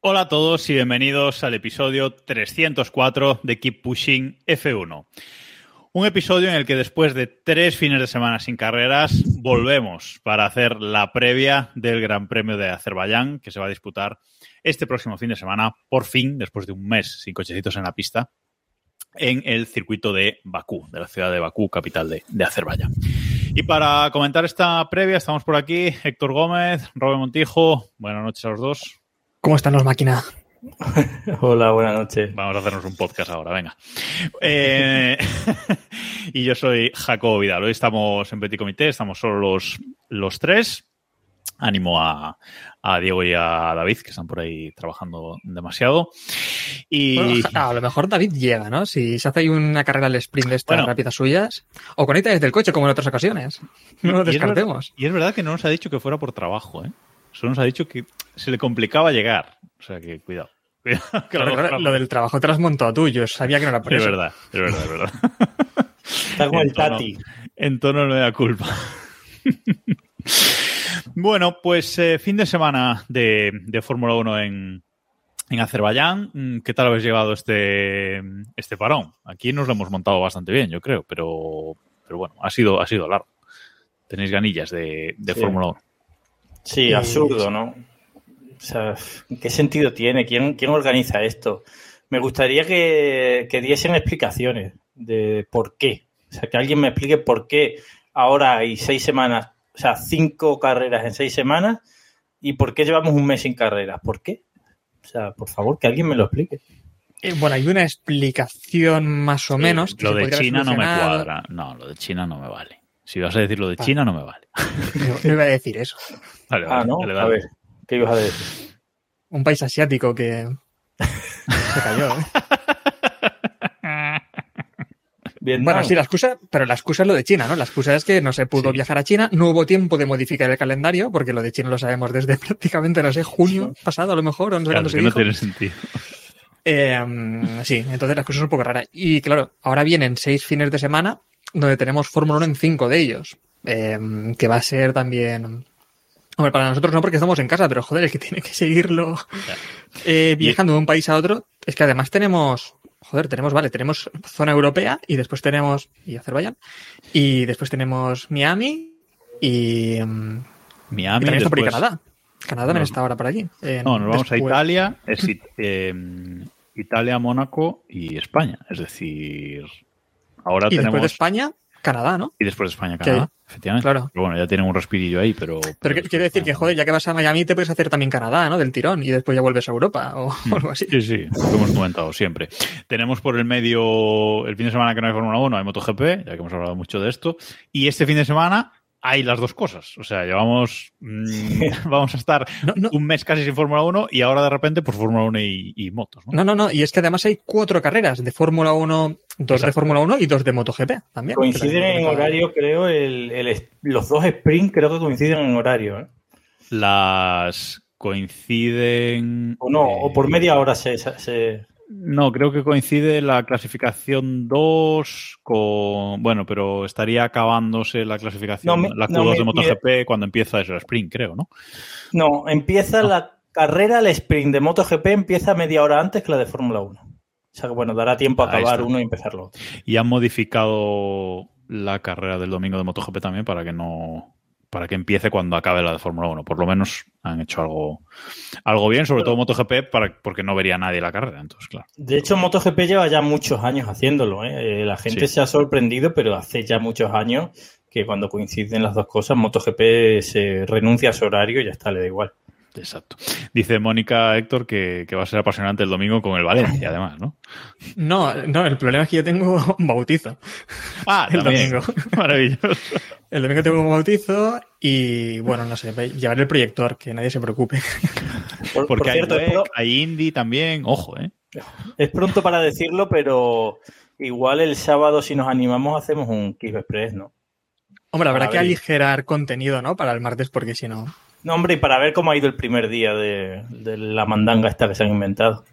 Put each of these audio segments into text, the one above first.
Hola a todos y bienvenidos al episodio 304 de Keep Pushing F1. Un episodio en el que después de tres fines de semana sin carreras volvemos para hacer la previa del Gran Premio de Azerbaiyán que se va a disputar este próximo fin de semana, por fin, después de un mes sin cochecitos en la pista, en el circuito de Bakú, de la ciudad de Bakú, capital de, de Azerbaiyán. Y para comentar esta previa estamos por aquí Héctor Gómez, Robert Montijo. Buenas noches a los dos. ¿Cómo están los máquinas? Hola, buenas noches. Vamos a hacernos un podcast ahora, venga. Eh, y yo soy Jacobo Vidal. Hoy estamos en Petit Comité, estamos solo los, los tres. Ánimo a, a Diego y a David, que están por ahí trabajando demasiado. Y Bueno, a lo mejor David llega, ¿no? Si se hace ahí una carrera al sprint de estas Bueno. rápidas suyas. O conecta desde el coche, como en otras ocasiones. No lo y es descartemos. verdad- Y es verdad que no nos ha dicho que fuera por trabajo, ¿eh? Solo nos ha dicho que se le complicaba llegar. O sea que cuidado. Que lo claro, mejor- lo del trabajo te lo has montado tú. Yo sabía que no era por Es eso. verdad, es verdad, es verdad. Está como el Tati. En tono no me da culpa. bueno, pues eh, fin de semana de, de Fórmula 1 en, en Azerbaiyán. Mm, ¿Qué tal habéis llevado este, este parón? Aquí nos lo hemos montado bastante bien, yo creo, pero, pero bueno, ha sido, ha sido largo. Tenéis ganillas de, de Sí. Fórmula 1. Sí, absurdo, ¿no? O sea, ¿qué sentido tiene? ¿Quién, quién organiza esto? Me gustaría que, que diesen explicaciones de por qué. O sea, que alguien me explique por qué ahora hay seis semanas, o sea, cinco carreras en seis semanas y por qué llevamos un mes sin carreras. ¿Por qué? O sea, por favor, que alguien me lo explique. Eh, bueno, hay una explicación más o menos. que Lo se de China no me cuadra. No, lo de China no me vale. Si vas a decir lo de. China, no me vale. No, iba a decir eso. Vale, Ah, ¿no? dale, A ver, ¿qué ibas a decir? Un país asiático que se cayó. ¿eh? Vietnam. Bueno, sí, la excusa, pero la excusa es lo de China, ¿no? La excusa es que no se pudo Sí. viajar a China, no hubo tiempo de modificar el calendario, porque lo de China lo sabemos desde prácticamente, no sé, junio pasado a lo mejor, o no sé Claro, cuándo es se que no dijo. tiene sentido. Eh, sí, entonces las cosas son un poco raras. Y claro, ahora vienen seis fines de semana donde tenemos Fórmula 1 en cinco de ellos, eh, que va a ser también... Hombre, para nosotros no porque estamos en casa, pero joder, el que tiene que seguirlo eh, viajando de un país a otro, es que además tenemos, joder, tenemos, vale, tenemos zona europea y después tenemos, y Azerbaiyán, y después tenemos Miami y, mm, y Miami, también está por ahí después- Canadá. Canadá también está ahora por allí. Eh, No, nos vamos a Italia, es eh, Italia, Mónaco y España. Es decir, ahora Y tenemos. después de España, Canadá, ¿no? y después de España, Canadá, efectivamente. claro. Pero bueno, ya tienen un respirillo ahí, pero. Pero que- quiere decir que, joder, ya que vas a Miami te puedes hacer también Canadá, ¿no? Del tirón y después ya vuelves a Europa o algo así. Sí, sí, lo que hemos comentado siempre. Tenemos por el medio, el fin de semana que no hay Fórmula 1, hay MotoGP, ya que hemos hablado mucho de esto. Y este fin de semana hay las dos cosas. O sea, llevamos. mm, vamos a estar No, no, un mes casi sin Fórmula 1 y ahora de repente, pues Fórmula 1 y, y motos, ¿no? no, no, no, y es que además hay cuatro carreras de Fórmula 1, dos de. Fórmula 1 y dos de MotoGP también. Coinciden en horario, creo, el, el- los dos sprint creo que coinciden en horario, ¿eh? Las coinciden. O no, o por eh, media hora se, se- No, creo que coincide la clasificación 2 con. Bueno, pero estaría acabándose la clasificación, No, me- la Q2 no, me- de MotoGP cuando empieza eso, el sprint, creo, ¿no? No, empieza la carrera, el sprint de MotoGP empieza media hora antes que la de Fórmula 1. O sea que bueno, dará tiempo a acabar uno y empezar lo otro. Y han modificado la carrera del domingo de MotoGP también para que no. Para que empiece cuando acabe la de Fórmula 1. Por lo menos han hecho algo, algo bien, sobre todo MotoGP, para, porque no vería nadie la carrera. Entonces, claro. De hecho, MotoGP lleva ya muchos años haciéndolo. ¿eh? Eh, La gente Sí. se ha sorprendido, pero hace ya muchos años que cuando coinciden las dos cosas, MotoGP se renuncia a su horario y ya está, le da igual. Exacto. Dice Mónica Héctor que, que, va a ser apasionante el domingo con el Valencia, además, ¿no? No, no, el problema es que yo tengo un bautizo. Ah, el también. domingo. Maravilloso. El domingo tengo un bautizo y, bueno, no sé, llevaré el proyector, que nadie se preocupe. Por, Porque por cierto, hay, hay indie también, ojo, ¿eh? Es pronto para decirlo, pero igual el sábado, si nos animamos, hacemos un Kick Express, ¿no? Hombre, habrá que aligerar contenido, ¿no? Para el martes, porque si no. No, hombre, y para ver cómo ha ido el primer día de, de la mandanga esta que se han inventado.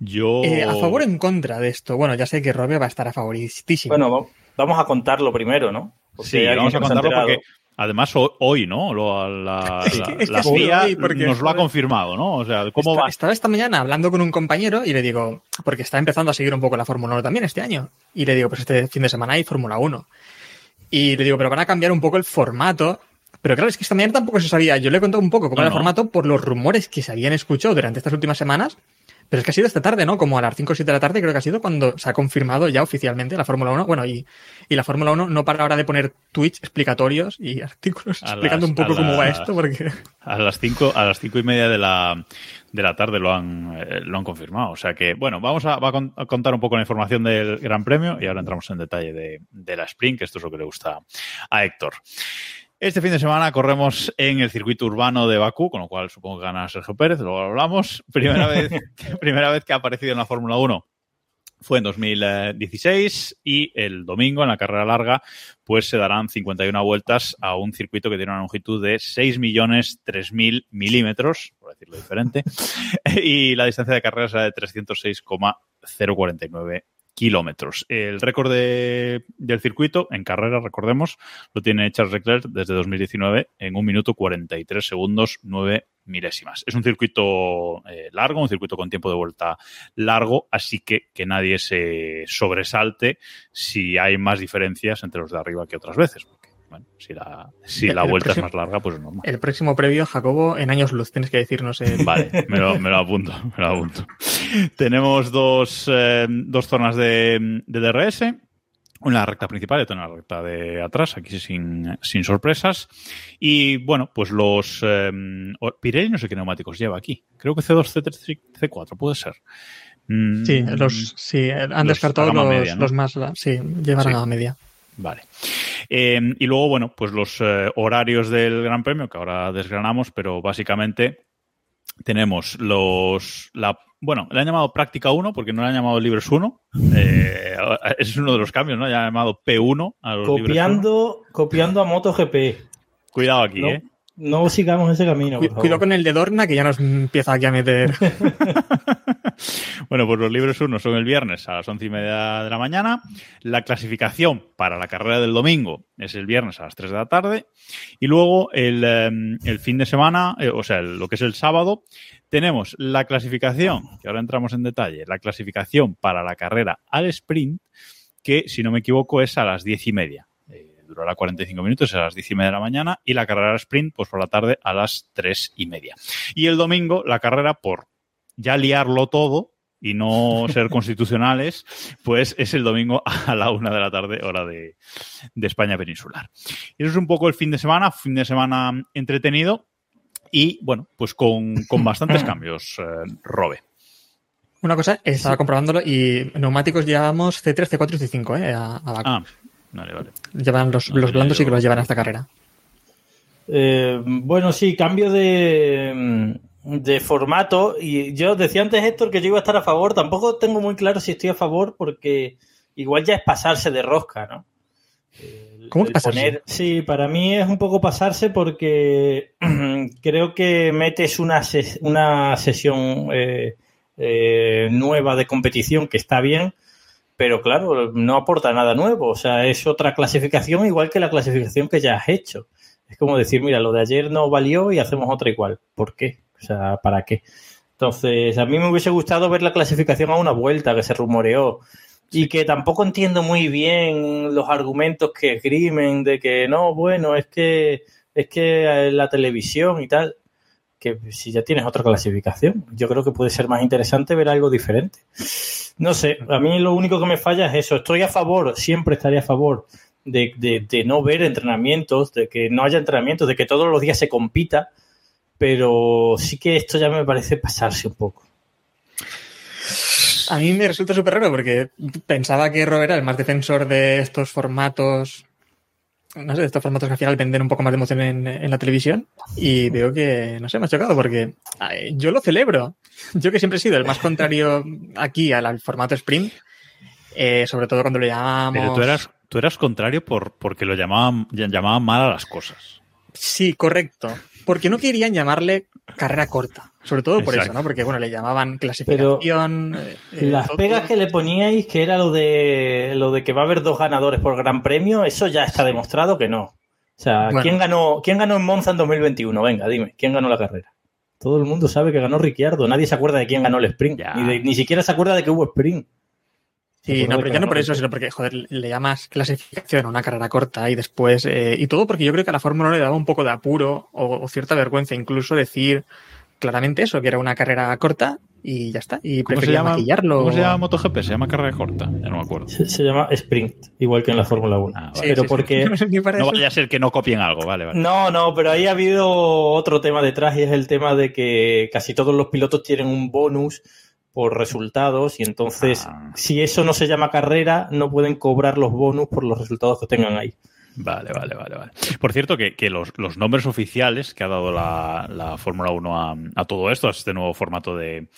Yo. Eh, ¿A favor o en contra de esto? Bueno, ya sé que Robert va a estar a favoritísimo. Bueno, vamos a contarlo primero, ¿no? Porque sí, vamos a contarlo porque Además, hoy, ¿no? Lo, la, la, CIA nos lo ha confirmado, ¿no? O sea, ¿cómo estaba, va? Estaba esta mañana hablando con un compañero y le digo, porque está empezando a seguir un poco la Fórmula 1 también este año. Y le digo, pues este fin de semana hay Fórmula 1. Y le digo, pero van a cambiar un poco el formato. Pero claro, es que esta mañana tampoco se sabía. Yo le he contado un poco cómo era el formato por los rumores que se habían escuchado durante estas últimas semanas pero es que ha sido esta tarde, ¿no? Como a las 5 o 7 de la tarde creo que ha sido cuando se ha confirmado ya oficialmente la Fórmula 1. Bueno, y, y la Fórmula 1 no para ahora de poner tweets explicatorios y artículos explicando un poco cómo va esto, porque... A las 5 a las cinco y media de la, de la tarde lo han, eh, lo han confirmado. O sea que, bueno, vamos a, a, contar un poco la información del Gran Premio y ahora entramos en detalle de, de la Sprint, que esto es lo que le gusta a Héctor. Este fin de semana corremos en el circuito urbano de Bakú, con lo cual supongo que gana Sergio Pérez, luego hablamos. Primera vez, primera vez que ha aparecido en la Fórmula 1 fue en 2016 y el domingo en la carrera larga pues se darán 51 vueltas a un circuito que tiene una longitud de 6 millones 3.000 milímetros, por decirlo diferente, y la distancia de carrera será de 306,049 kilómetros. El récord de, del circuito en carrera, recordemos, lo tiene Charles Leclerc desde 2019 en un minuto 43 segundos 9 milésimas. Es un circuito eh, largo, un circuito con tiempo de vuelta largo, así que que nadie se sobresalte si hay más diferencias entre los de arriba que otras veces. Bueno, si la, si la vuelta próximo, es más larga, pues es normal. El próximo previo, Jacobo, en años luz, tienes que decirnos. El... Vale, me lo, me lo, apunto, me lo apunto. Tenemos dos, eh, dos zonas de, de DRS. Una recta principal y otra una recta de atrás, aquí sin, sin sorpresas. Y bueno, pues los eh, Pirelli no sé qué neumáticos lleva aquí. Creo que C2, C3, C4, puede ser. Mm, sí, los, sí, han descartado los, media, ¿no? los más, sí, llevarán sí. a media. Vale. Eh, y luego, bueno, pues los eh, horarios del Gran Premio, que ahora desgranamos, pero básicamente tenemos los. La, bueno, le han llamado Práctica 1 porque no le han llamado Libres 1. Eh, ese es uno de los cambios, ¿no? Ya han llamado P1 a los copiando, copiando a MotoGP. Cuidado aquí, no, ¿eh? No sigamos ese camino. Por Cuidado con el de Dorna que ya nos empieza aquí a meter. bueno, pues los libres 1 son el viernes a las once y media de la mañana. La clasificación para la carrera del domingo es el viernes a las 3 de la tarde. Y luego el, el fin de semana, eh, o sea, lo que es el sábado, tenemos la clasificación, que ahora entramos en detalle, la clasificación para la carrera al sprint, que si no me equivoco es a las diez y media durará 45 minutos a las 10 y media de la mañana y la carrera sprint pues por la tarde a las 3 y media. Y el domingo la carrera por ya liarlo todo y no ser constitucionales, pues es el domingo a la una de la tarde, hora de, de España peninsular. Y eso es un poco el fin de semana, fin de semana entretenido y bueno, pues con, con bastantes cambios, eh, Robe. Una cosa, estaba comprobándolo y neumáticos llevamos C3, C4 y C5, ¿eh? A, a ah, Vale, vale. Llevan los, los blandos y que los llevan a esta carrera. Eh, bueno, sí, cambio de, de formato. Y yo decía antes, Héctor, que yo iba a estar a favor. Tampoco tengo muy claro si estoy a favor porque igual ya es pasarse de rosca, ¿no? El, ¿Cómo el? Poner, sí, para mí es un poco pasarse porque creo que metes una, ses una sesión eh, eh, nueva de competición que está bien, pero claro, no aporta nada nuevo. O sea, es otra clasificación igual que la clasificación que ya has hecho. Es como decir, mira, lo de ayer no valió y hacemos otra igual. ¿Por qué? O sea, ¿para qué? Entonces, a mí me hubiese gustado ver la clasificación a una vuelta que se rumoreó y que tampoco entiendo muy bien los argumentos que esgrimen de que no, bueno, es que es que la televisión y tal, que si ya tienes otra clasificación, yo creo que puede ser más interesante ver algo diferente. No sé, a mí lo único que me falla es eso. Estoy a favor, siempre estaría a favor de, de, de no ver entrenamientos, de que no haya entrenamientos, de que todos los días se compita, pero sí que esto ya me parece pasarse un poco. A mí me resulta súper raro porque pensaba que Ro era el más defensor de estos formatos, no sé, de estos formatos que al final venden un poco más de emoción en, en la televisión y veo que, no sé, me ha chocado porque ay, yo lo celebro. Yo que siempre he sido el más contrario aquí al, al formato sprint, eh, sobre todo cuando lo llamamos... Pero tú eras, tú eras contrario por, porque lo llamaban, llamaban mal a las cosas. Sí, correcto. Porque no querían llamarle carrera corta. Sobre todo por Exacto. eso, ¿no? Porque, bueno, le llamaban clasificación. eh, eh, Las pegas que le poníais, que era lo de lo de que va a haber dos ganadores por gran premio, eso ya está demostrado que no. O sea, Bueno. ¿quién ganó quién ganó en Monza en 2021? Venga, dime, ¿quién ganó la carrera? Todo el mundo sabe que ganó Ricciardo, nadie se acuerda de quién ganó el sprint, ni, de- ni siquiera se acuerda de que hubo sprint. Sí, no, pero ya no por eso, sino porque, joder, le llamas clasificación a una carrera corta y después. eh, y todo porque yo creo que a la Fórmula 1 le daba un poco de apuro o, o cierta vergüenza incluso decir claramente eso, que era una carrera corta y ya está. Y ¿Cómo se, llama, maquillarlo. ¿Cómo se llama MotoGP? Se llama carrera corta. Ya no me acuerdo. Se, se llama sprint, igual que en la Fórmula 1. Ah, Sí, pero sí, sí. porque para No vaya a ser que no copien algo, vale, vale. No, no, pero ahí ha habido otro tema detrás y es el tema de que casi todos los pilotos tienen un bonus por resultados y entonces Ah. si eso no se llama carrera no pueden cobrar los bonus por los resultados que tengan ahí. Vale, vale, vale, vale. Por cierto, que, que los, los nombres oficiales que ha dado la, la Fórmula 1 a, a todo esto, a este nuevo formato de,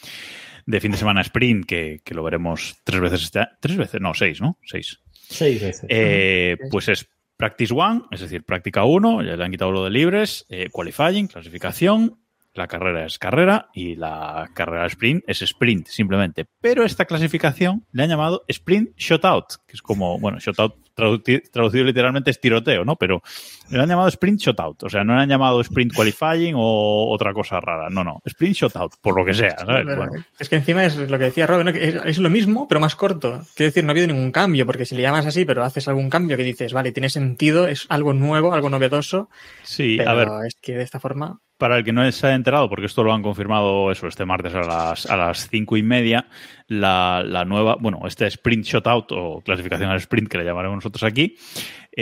de fin de semana sprint, que, que lo veremos tres veces este Tres veces, no, seis, ¿no? Seis. Seis veces. Eh, pues es Practice One, es decir, práctica 1, ya le han quitado lo de libres, eh, qualifying, clasificación, la carrera es carrera y la carrera sprint es sprint, simplemente. Pero esta clasificación le han llamado sprint shutout, que es como, bueno, shutout traduci- traducido literalmente es tiroteo, ¿no? Pero le han llamado sprint shutout, o sea, no le han llamado sprint qualifying o otra cosa rara, no, no, sprint shutout, por lo que sea, ¿sabes? Pero Bueno, Es que encima es lo que decía Robin, ¿no? es lo mismo, pero más corto. Quiero decir, no ha habido ningún cambio, porque si le llamas así, pero haces algún cambio que dices, vale, tiene sentido, es algo nuevo, algo novedoso, sí, pero a ver, es que de esta forma. Para el que no se haya enterado, porque esto lo han confirmado eso este martes a las, a las cinco y media, la, la nueva, bueno, este sprint shutout o clasificación al sprint que le llamaremos nosotros aquí,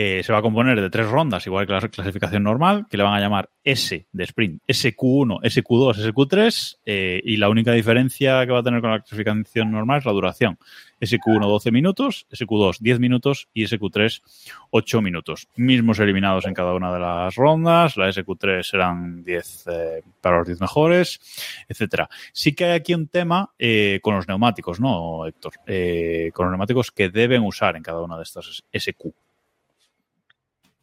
eh, se va a componer de tres rondas, igual que la clasificación normal, que le van a llamar S de sprint, SQ1, SQ2, SQ3, eh, y la única diferencia que va a tener con la clasificación normal es la duración. SQ1 12 minutos, SQ2 10 minutos y SQ3 8 minutos. Mismos eliminados en cada una de las rondas, la SQ3 serán 10 eh, para los 10 mejores, etcétera. Sí que hay aquí un tema eh, con los neumáticos, ¿no, Héctor? Eh, con los neumáticos que deben usar en cada una de estas SQ.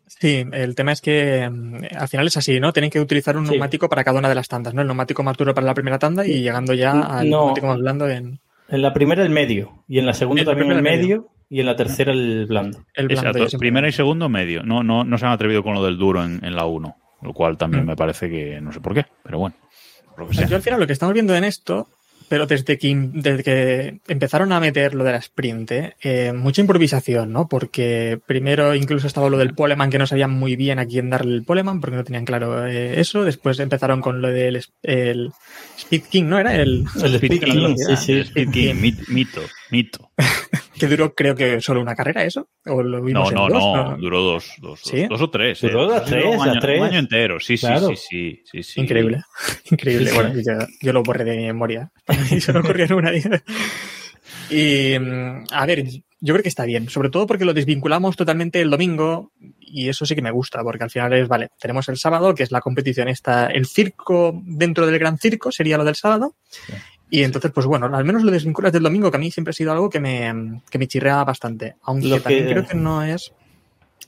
Sí, el tema es que mm, al final es así, ¿no? Tienen que utilizar un Sí. neumático para cada una de las tandas, ¿no? El neumático más duro para la primera tanda y llegando ya al No. neumático más blando en En la primera el medio y en la segunda En la también el medio y en la tercera el blando. el blando. Exacto. Primero y segundo, medio. No, no, no se han atrevido con lo del duro en, en la 1, lo cual también Mm. me parece que no sé por qué, pero bueno. Yo al final lo que estamos viendo en esto, pero desde que, desde que empezaron a meter lo de la sprint, ¿eh? Eh, mucha improvisación, ¿no? Porque primero incluso estaba lo del poleman, que no sabían muy bien a quién darle el poleman, porque no tenían claro eh, eso. Después empezaron con lo del el Speed King, ¿no? Era el, El Speed Speed King, King, sí, sí. El Speed King, mit- mito, mito. que duró creo que solo una carrera, ¿eso? ¿O lo No, vimos en no, dos? no, duró dos, dos, ¿Sí? dos, dos o tres. Duró eh. Duró tres, un año, tres. un año entero, sí, sí, Claro. sí, sí, sí, sí. Increíble, increíble. Bueno, yo, yo lo borré de mi memoria. Y se me ocurrió en una. Y mm, a ver, yo creo que está bien, sobre todo porque lo desvinculamos totalmente el domingo y eso sí que me gusta, porque al final es, vale, tenemos el sábado, que es la competición esta, el circo dentro del gran circo sería lo del sábado. Y entonces, pues bueno, al menos lo desvinculas del domingo, que a mí siempre ha sido algo que me, que me chirrea bastante. Aunque Lo que- también creo que no es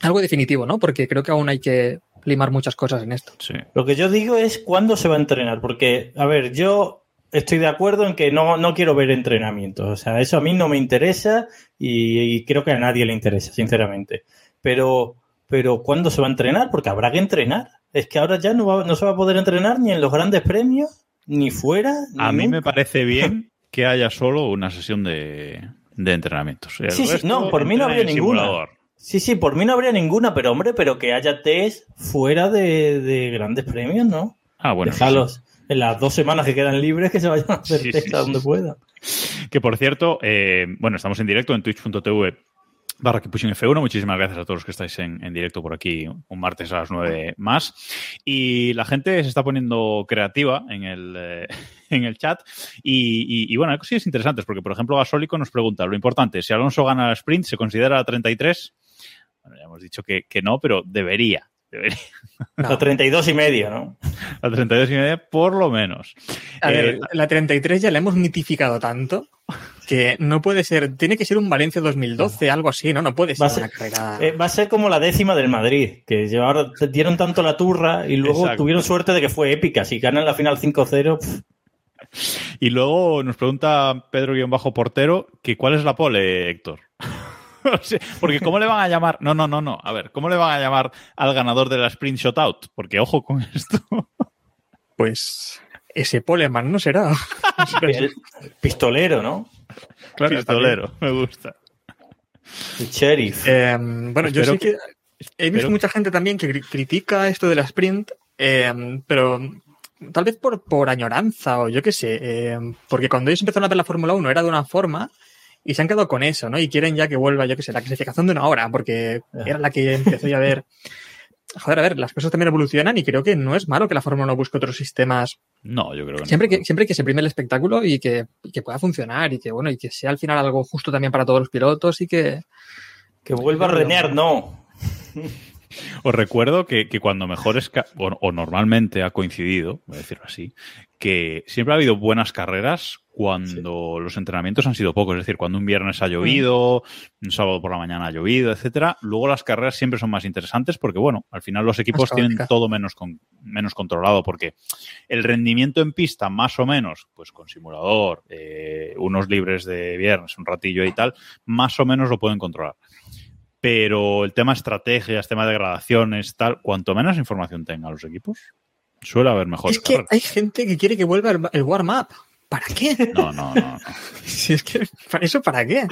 algo definitivo, ¿no? Porque creo que aún hay que limar muchas cosas en esto. Sí. Lo que yo digo es cuándo se va a entrenar, porque, a ver, yo estoy de acuerdo en que no, no quiero ver entrenamientos, o sea, eso a mí no me interesa y, y creo que a nadie le interesa, sinceramente. Pero, pero ¿cuándo se va a entrenar? Porque habrá que entrenar. Es que ahora ya no, va- no se va a poder entrenar ni en los grandes premios, ni fuera. Ni A mí me parece bien que haya solo una sesión de, de entrenamientos. El Sí, sí, no, por mí no habría ninguna. simulador. Sí, sí, por mí no habría ninguna, pero hombre, pero que haya test fuera de, de grandes premios, ¿no? Ah, bueno. sí, Déjalos en las dos semanas que quedan libres que se vayan a hacer Sí, test sí, a donde sí. puedan. Que por cierto, eh, bueno, estamos en directo en twitch.tv barra que pushing F1. Muchísimas gracias a todos los que estáis en, en, directo por aquí un martes a las 9 más. Y la gente se está poniendo creativa en el, eh, en el chat. Y, y, y, bueno, hay cosillas interesantes, porque por ejemplo Gasólico nos pregunta, lo importante, si Alonso gana el sprint, ¿se considera 33? Bueno, ya hemos dicho que, que no, pero debería. Debería. No. A 32 y medio, ¿no? A 32 y medio, por lo menos. A ver, eh, la 33 ya la hemos mitificado tanto que no puede ser, tiene que ser un Valencia 2012, no. algo así, ¿no? No puede ser, va a ser una carrera. Eh, va a ser como la décima del Madrid, que llevaron, dieron tanto la turra y luego Exacto. tuvieron suerte de que fue épica. Si ganan la final 5-0. Y luego nos pregunta Pedro-Portero que cuál es la pole, Héctor. Porque ¿cómo le van a llamar? No, no, no, no. A ver, ¿cómo le van a llamar al ganador de la sprint shutout? Porque ojo con esto. Pues ese Poleman no será. El pistolero, ¿no? Claro, pistolero, me gusta. El sheriff. Eh, bueno, yo sé que, que he visto mucha gente también que critica esto de la sprint, eh, pero tal vez por, por añoranza o yo qué sé, eh, porque cuando ellos empezaron a ver la Fórmula 1 era de una forma y se han quedado con eso, ¿no? Y quieren ya que vuelva, yo qué sé, la clasificación de una hora, porque era la que empezó ya a ver. Joder, a ver, las cosas también evolucionan y creo que no es malo que la Fórmula 1 busque otros sistemas. No, yo creo que siempre no. Que, siempre que se prime el espectáculo y que, y que, pueda funcionar y que, bueno, y que sea al final algo justo también para todos los pilotos y que. Que vuelva a Renear, no. Os recuerdo que, que cuando mejor es, o, o, normalmente ha coincidido, voy a decirlo así, que siempre ha habido buenas carreras cuando sí. los entrenamientos han sido pocos, es decir, cuando un viernes ha llovido, un sábado por la mañana ha llovido, etcétera. Luego las carreras siempre son más interesantes porque, bueno, al final los equipos tienen todo menos, con, menos controlado porque el rendimiento en pista, más o menos, pues con simulador, eh, unos libres de viernes, un ratillo y tal, más o menos lo pueden controlar pero el tema estrategias, tema de gradaciones, tal, cuanto menos información tengan los equipos, suele haber mejor. Es que carreras. hay gente que quiere que vuelva el, el warm-up. ¿Para qué? No, no, no. no. si es que, ¿para eso para qué?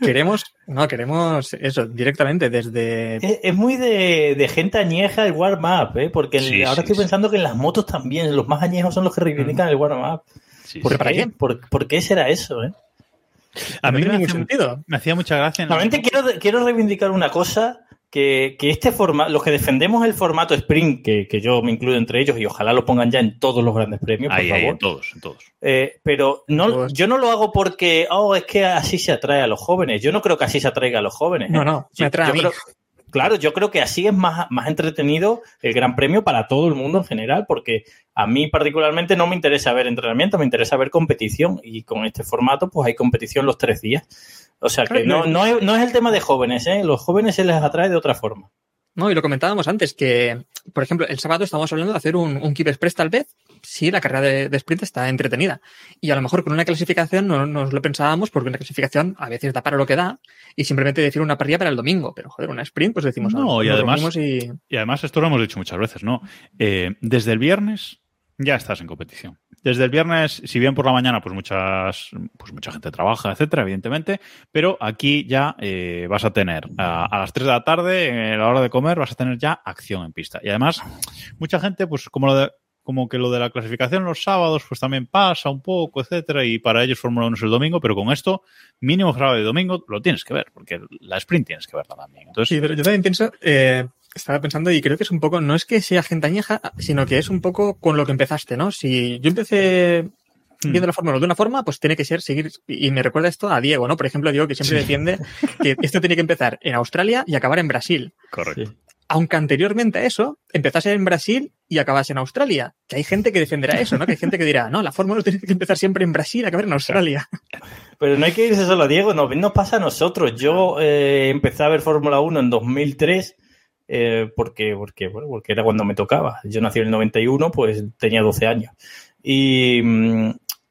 Queremos, no, queremos eso, directamente desde... Es, es muy de, de, gente añeja el warm-up, ¿eh? Porque sí, ahora sí, estoy sí. pensando que en las motos también, los más añejos son los que reivindican mm. el warm-up. ¿Por, ¿Para qué? ¿Por, ¿Por qué será eso, eh? A mí no me, hacía, sentido. me hacía mucha gracia. Realmente quiero, quiero reivindicar una cosa que, que, este formato, los que defendemos el formato sprint, que, que, yo me incluyo entre ellos y ojalá lo pongan ya en todos los grandes premios, por ahí, favor. Ahí, en todos, en todos. Eh, pero no, todos. yo no lo hago porque, oh, es que así se atrae a los jóvenes. Yo no creo que así se atraiga a los jóvenes. No, no, me atrae yo a mí. Creo, claro, yo creo que así es más, más entretenido el Gran Premio para todo el mundo en general, porque a mí particularmente no me interesa ver entrenamiento, me interesa ver competición y con este formato pues hay competición los tres días. O sea que no, no, es, no es el tema de jóvenes, ¿eh? los jóvenes se les atrae de otra forma. No, y lo comentábamos antes, que, por ejemplo, el sábado estamos hablando de hacer un, un Keep Express tal vez, si la carrera de, de, sprint está entretenida. Y a lo mejor con una clasificación no nos lo pensábamos, porque una clasificación a veces da para lo que da, y simplemente decir una parrilla para el domingo. Pero, joder, una sprint, pues decimos... No, y además, y... y... además, esto lo hemos dicho muchas veces, ¿no? Eh, desde el viernes ya estás en competición. Desde el viernes, si bien por la mañana, pues muchas, pues mucha gente trabaja, etcétera, evidentemente, pero aquí ya eh, vas a tener a, las 3 de la tarde, a la hora de comer, vas a tener ya acción en pista. Y además, mucha gente, pues como lo de, como que lo de la clasificación los sábados, pues también pasa un poco, etcétera, y para ellos Fórmula 1 es el domingo, pero con esto, mínimo grado de domingo, lo tienes que ver, porque la sprint tienes que verla también. Entonces, sí, pero yo también pienso, eh, estaba pensando y creo que es un poco, no es que sea gente añeja, sino que es un poco con lo que empezaste, ¿no? Si yo empecé viendo la fórmula de una forma, pues tiene que ser seguir, y me recuerda esto a Diego, ¿no? Por ejemplo, Diego que siempre sí. defiende que esto tiene que empezar en Australia y acabar en Brasil. Correcto. Aunque anteriormente a eso, empezase en Brasil y acabase en Australia. Que hay gente que defenderá eso, ¿no? Que hay gente que dirá, no, la fórmula tiene que empezar siempre en Brasil y acabar en Australia. Pero no hay que irse solo a Diego, no, nos pasa a nosotros. Yo eh, empecé a ver Fórmula 1 en 2003 eh, porque, porque, bueno, porque era cuando me tocaba. Yo nací en el 91, pues tenía 12 años. Y,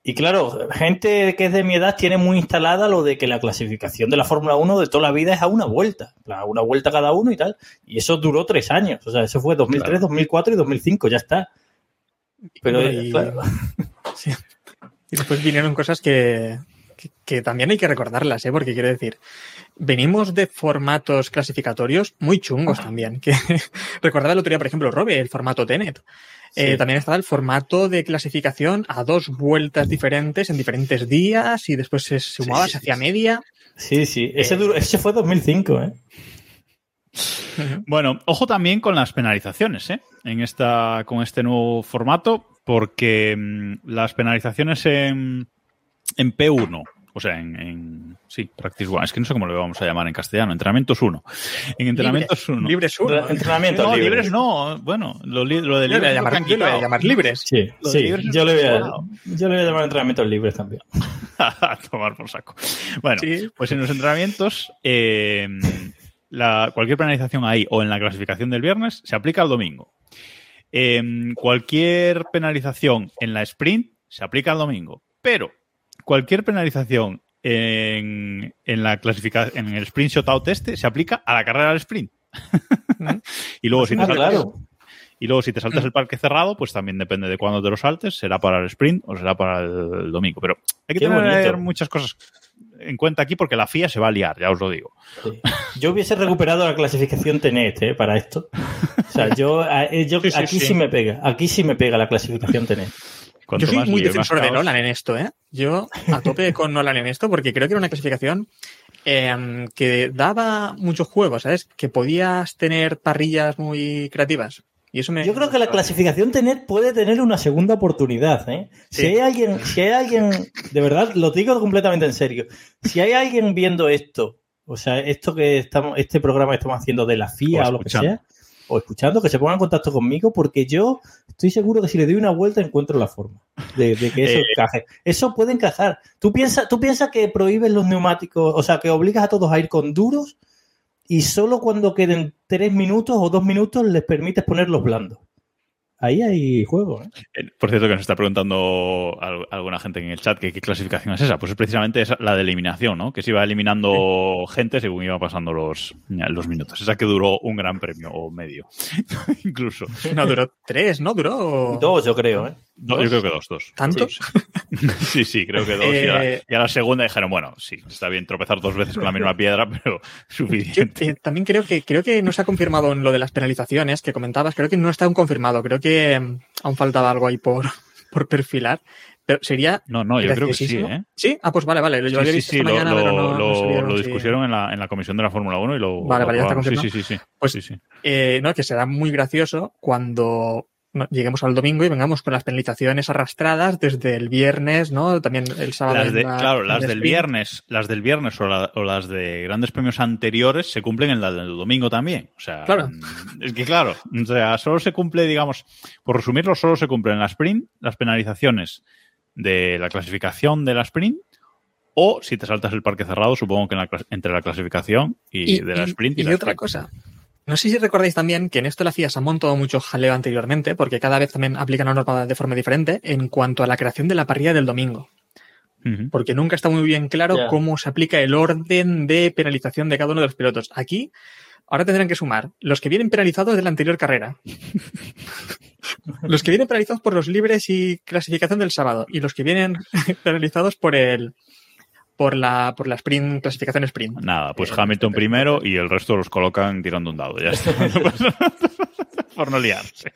y claro, gente que es de mi edad tiene muy instalada lo de que la clasificación de la Fórmula 1 de toda la vida es a una vuelta, a una vuelta cada uno y tal. Y eso duró tres años. O sea, eso fue 2003, claro. 2004 y 2005, ya está. Pero, y, claro. sí. y después vinieron cosas que, que, que también hay que recordarlas, ¿eh? porque quiero decir, venimos de formatos clasificatorios muy chungos también. Que recordaba el otro día, por ejemplo, Robe, el formato Tenet. Eh, también estaba el formato de clasificación a dos vueltas diferentes en diferentes días y después se sumaba, sí, se sí, hacía sí. media. Sí, sí. Ese, ese fue 2005, ¿eh? Bueno, ojo también con las penalizaciones, ¿eh? En esta, con este nuevo formato, porque mm, las penalizaciones en, en P1, o sea, en, en- sí, Practice One, es que no sé cómo lo vamos a llamar en castellano, entrenamientos 1. En entrenamientos 1. Libres uno. Entrenamiento No, libre. libres no, bueno, lo, li- lo de Yo le voy libres a lo llamar, yo le voy a quitado. llamar libres. Sí, Lo sí. libres Yo le, voy a, yo le voy a llamar entrenamientos libres también. a tomar por saco. Bueno, Sí. pues en los entrenamientos, eh, la, cualquier penalización ahí o en la clasificación del viernes se aplica el domingo. Eh, cualquier penalización en la sprint se aplica el domingo, pero cualquier penalización en, en la clasificación en el sprint shootout este se aplica a la carrera del sprint. y luego si te Ah, saltas, claro. y luego, si te saltas el parque cerrado, pues también depende de cuándo te lo saltes, será para el sprint o será para el domingo. Pero hay que Qué tener bonito. muchas cosas en cuenta aquí porque la FIA se va a liar, ya os lo digo. Sí. Yo hubiese recuperado la clasificación TENET ¿eh? para esto. O sea, yo, eh, yo Sí, sí, aquí sí. sí. me pega. Aquí sí me pega la clasificación TENET. Cuanto Yo soy más muy defensor de Nolan en esto, ¿eh? Yo a tope con Nolan en esto porque creo que era una clasificación eh, que daba muchos juegos, ¿sabes? Que podías tener parrillas muy creativas. Y eso me... Yo creo que la clasificación TENET puede tener una segunda oportunidad. ¿eh? Si hay alguien, si hay alguien, de verdad, lo digo completamente en serio. Si hay alguien viendo esto, o sea, esto que estamos, este programa que estamos haciendo de la FIA O o, lo que sea, o escuchando, que se ponga en contacto conmigo, porque yo estoy seguro que si le doy una vuelta encuentro la forma de, de que eso Eh, encaje. Eso puede encajar. ¿Tú piensas, tú piensas que prohíben los neumáticos, o sea, que obligas a todos a ir con duros y solo cuando queden tres minutos o dos minutos les permites ponerlos blandos. Ahí hay juego, ¿eh? Eh, Por cierto, que nos está preguntando al- alguna gente en el chat que qué clasificación es esa. Pues es precisamente esa, la de eliminación, ¿no? Que se iba eliminando gente según iba pasando los, los minutos. Esa que duró un gran premio o medio. Incluso. No, duró tres, ¿no? Duró... Dos, yo creo, ¿eh? No, yo creo que dos, dos. ¿Tantos? Sí, sí, creo que dos. y, a, Eh, y a la segunda dijeron, bueno, sí, está bien tropezar dos veces con la misma piedra, pero Yo suficiente. eh, también creo que creo que no se ha confirmado en lo de las penalizaciones que comentabas. Creo que no está aún confirmado. Creo que mm, aún faltaba algo ahí por, por perfilar. Pero sería. No, no, yo creo que sí. ¿eh? Sí, ah, pues vale, vale. Lo Sí, había sí, visto sí, esta lo, mañana, lo- pero no, no lo discusieron en la, en la comisión de la Fórmula 1 y lo Vale, vale, ya está confirmado. sí, sí, sí. Pues, Sí, sí. Eh, no, que será muy gracioso cuando lleguemos al domingo y vengamos con las penalizaciones arrastradas desde el viernes, ¿no? También el sábado. Las en de- la- claro, las el del viernes, las del viernes o, la- o las de grandes premios anteriores se cumplen en la del domingo también. O sea, Claro. mm, es que claro, o sea, solo se cumple, digamos, por resumirlo, solo se cumplen en la sprint las penalizaciones de la clasificación de la sprint o si te saltas el parque cerrado, supongo que en la entre la clasificación y, de la sprint y, y la otra sprint. cosa. No sé si recordáis también que en esto la FIA se ha montado mucho jaleo anteriormente, porque cada vez también aplican la norma de forma diferente en cuanto a la creación de la parrilla del domingo. Porque nunca está muy bien claro cómo se aplica el orden de penalización de cada uno de los pilotos. Aquí, ahora tendrán que sumar los que vienen penalizados de la anterior carrera. los que vienen penalizados por los libres y clasificación del sábado. Y los que vienen penalizados por el por la por la sprint, clasificación sprint. Nada, pues Eh, Hamilton primero y el resto los colocan tirando un dado. Ya está. Por no liarse.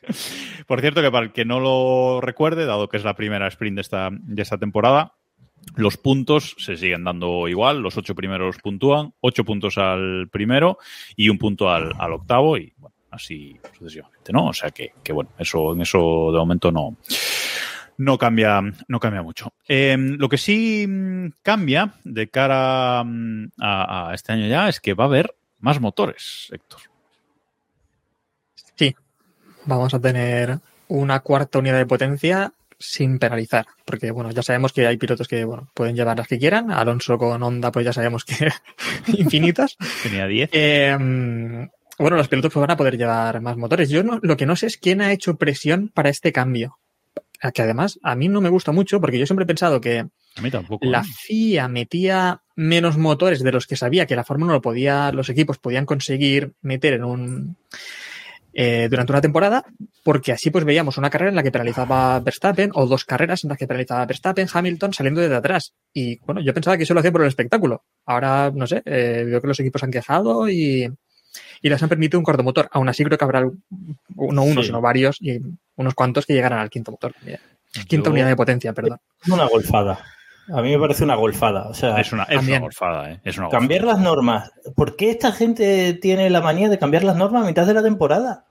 Por cierto, que para el que no lo recuerde, dado que es la primera sprint de esta, de esta temporada, los puntos se siguen dando igual. Los ocho primeros puntúan, ocho puntos al primero y un punto al, al octavo y bueno, así sucesivamente, ¿no? O sea que, que bueno, eso en eso de momento no, no cambia, no cambia mucho. Eh, lo que sí mm, cambia de cara mm, a, a este año ya es que va a haber más motores, Héctor. Sí, vamos a tener una cuarta unidad de potencia sin penalizar, porque bueno, ya sabemos que hay pilotos que bueno, pueden llevar las que quieran, Alonso con Honda pues ya sabemos que infinitas. Tenía 10. Eh, bueno, los pilotos pues, van a poder llevar más motores. Yo no, lo que no sé es quién ha hecho presión para este cambio. A Que además a mí no me gusta mucho porque yo siempre he pensado que A mí tampoco. la ¿eh? FIA metía menos motores de los que sabía que la Fórmula 1 podía, los equipos podían conseguir meter en un eh, durante una temporada, porque así pues veíamos una carrera en la que penalizaba Verstappen o dos carreras en las que penalizaba Verstappen, Hamilton saliendo desde atrás. Y bueno, yo pensaba que eso lo hacía por el espectáculo. Ahora, no sé, eh, veo que los equipos han quejado y, y les han permitido un cuarto motor. Aún así creo que habrá no uno, Sí. sino varios y unos cuantos que llegarán al quinto motor también. Quinta Yo- unidad de potencia, perdón. Es una golfada. A mí me parece una golfada. O sea, Es una, es una golfada, ¿eh? Es una cambiar golfada. las normas. ¿Por qué esta gente tiene la manía de cambiar las normas a mitad de la temporada?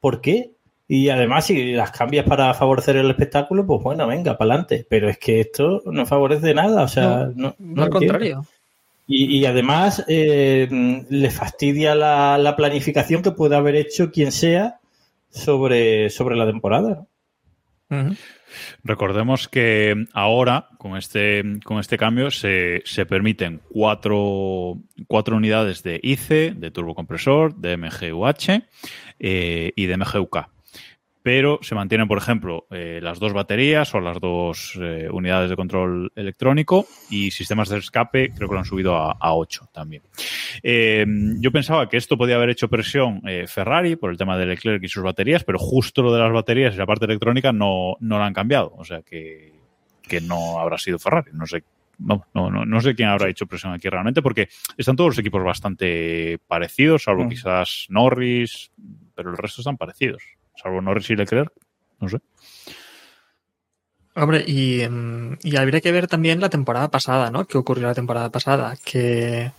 ¿Por qué? Y además, si las cambias para favorecer el espectáculo, pues bueno, venga, para adelante. Pero es que esto no favorece nada. O sea, no, No, no al contrario. Y, y además eh, le fastidia la, la planificación que puede haber hecho quien sea sobre, sobre la temporada. Recordemos que ahora, con este, con este cambio, se, se permiten cuatro, cuatro unidades de ICE, de turbocompresor, de MGUH eh, y de MGUK. Pero se mantienen, por ejemplo, eh, las dos baterías o las dos eh, unidades de control electrónico y sistemas de escape, creo que lo han subido a, a 8 también. Eh, yo pensaba que esto podía haber hecho presión Ferrari por el tema de Leclerc y sus baterías, pero justo lo de las baterías y la parte electrónica no, no la han cambiado. O sea que, que no habrá sido Ferrari. No sé. No, no, no, no sé quién habrá hecho presión aquí realmente, porque están todos los equipos bastante parecidos, salvo Mm. quizás Norris, pero el resto están parecidos. Salvo Norris y Leclerc, no sé. Hombre, y, mm, y habría que ver también la temporada pasada, ¿no? ¿Qué ocurrió la temporada pasada? Que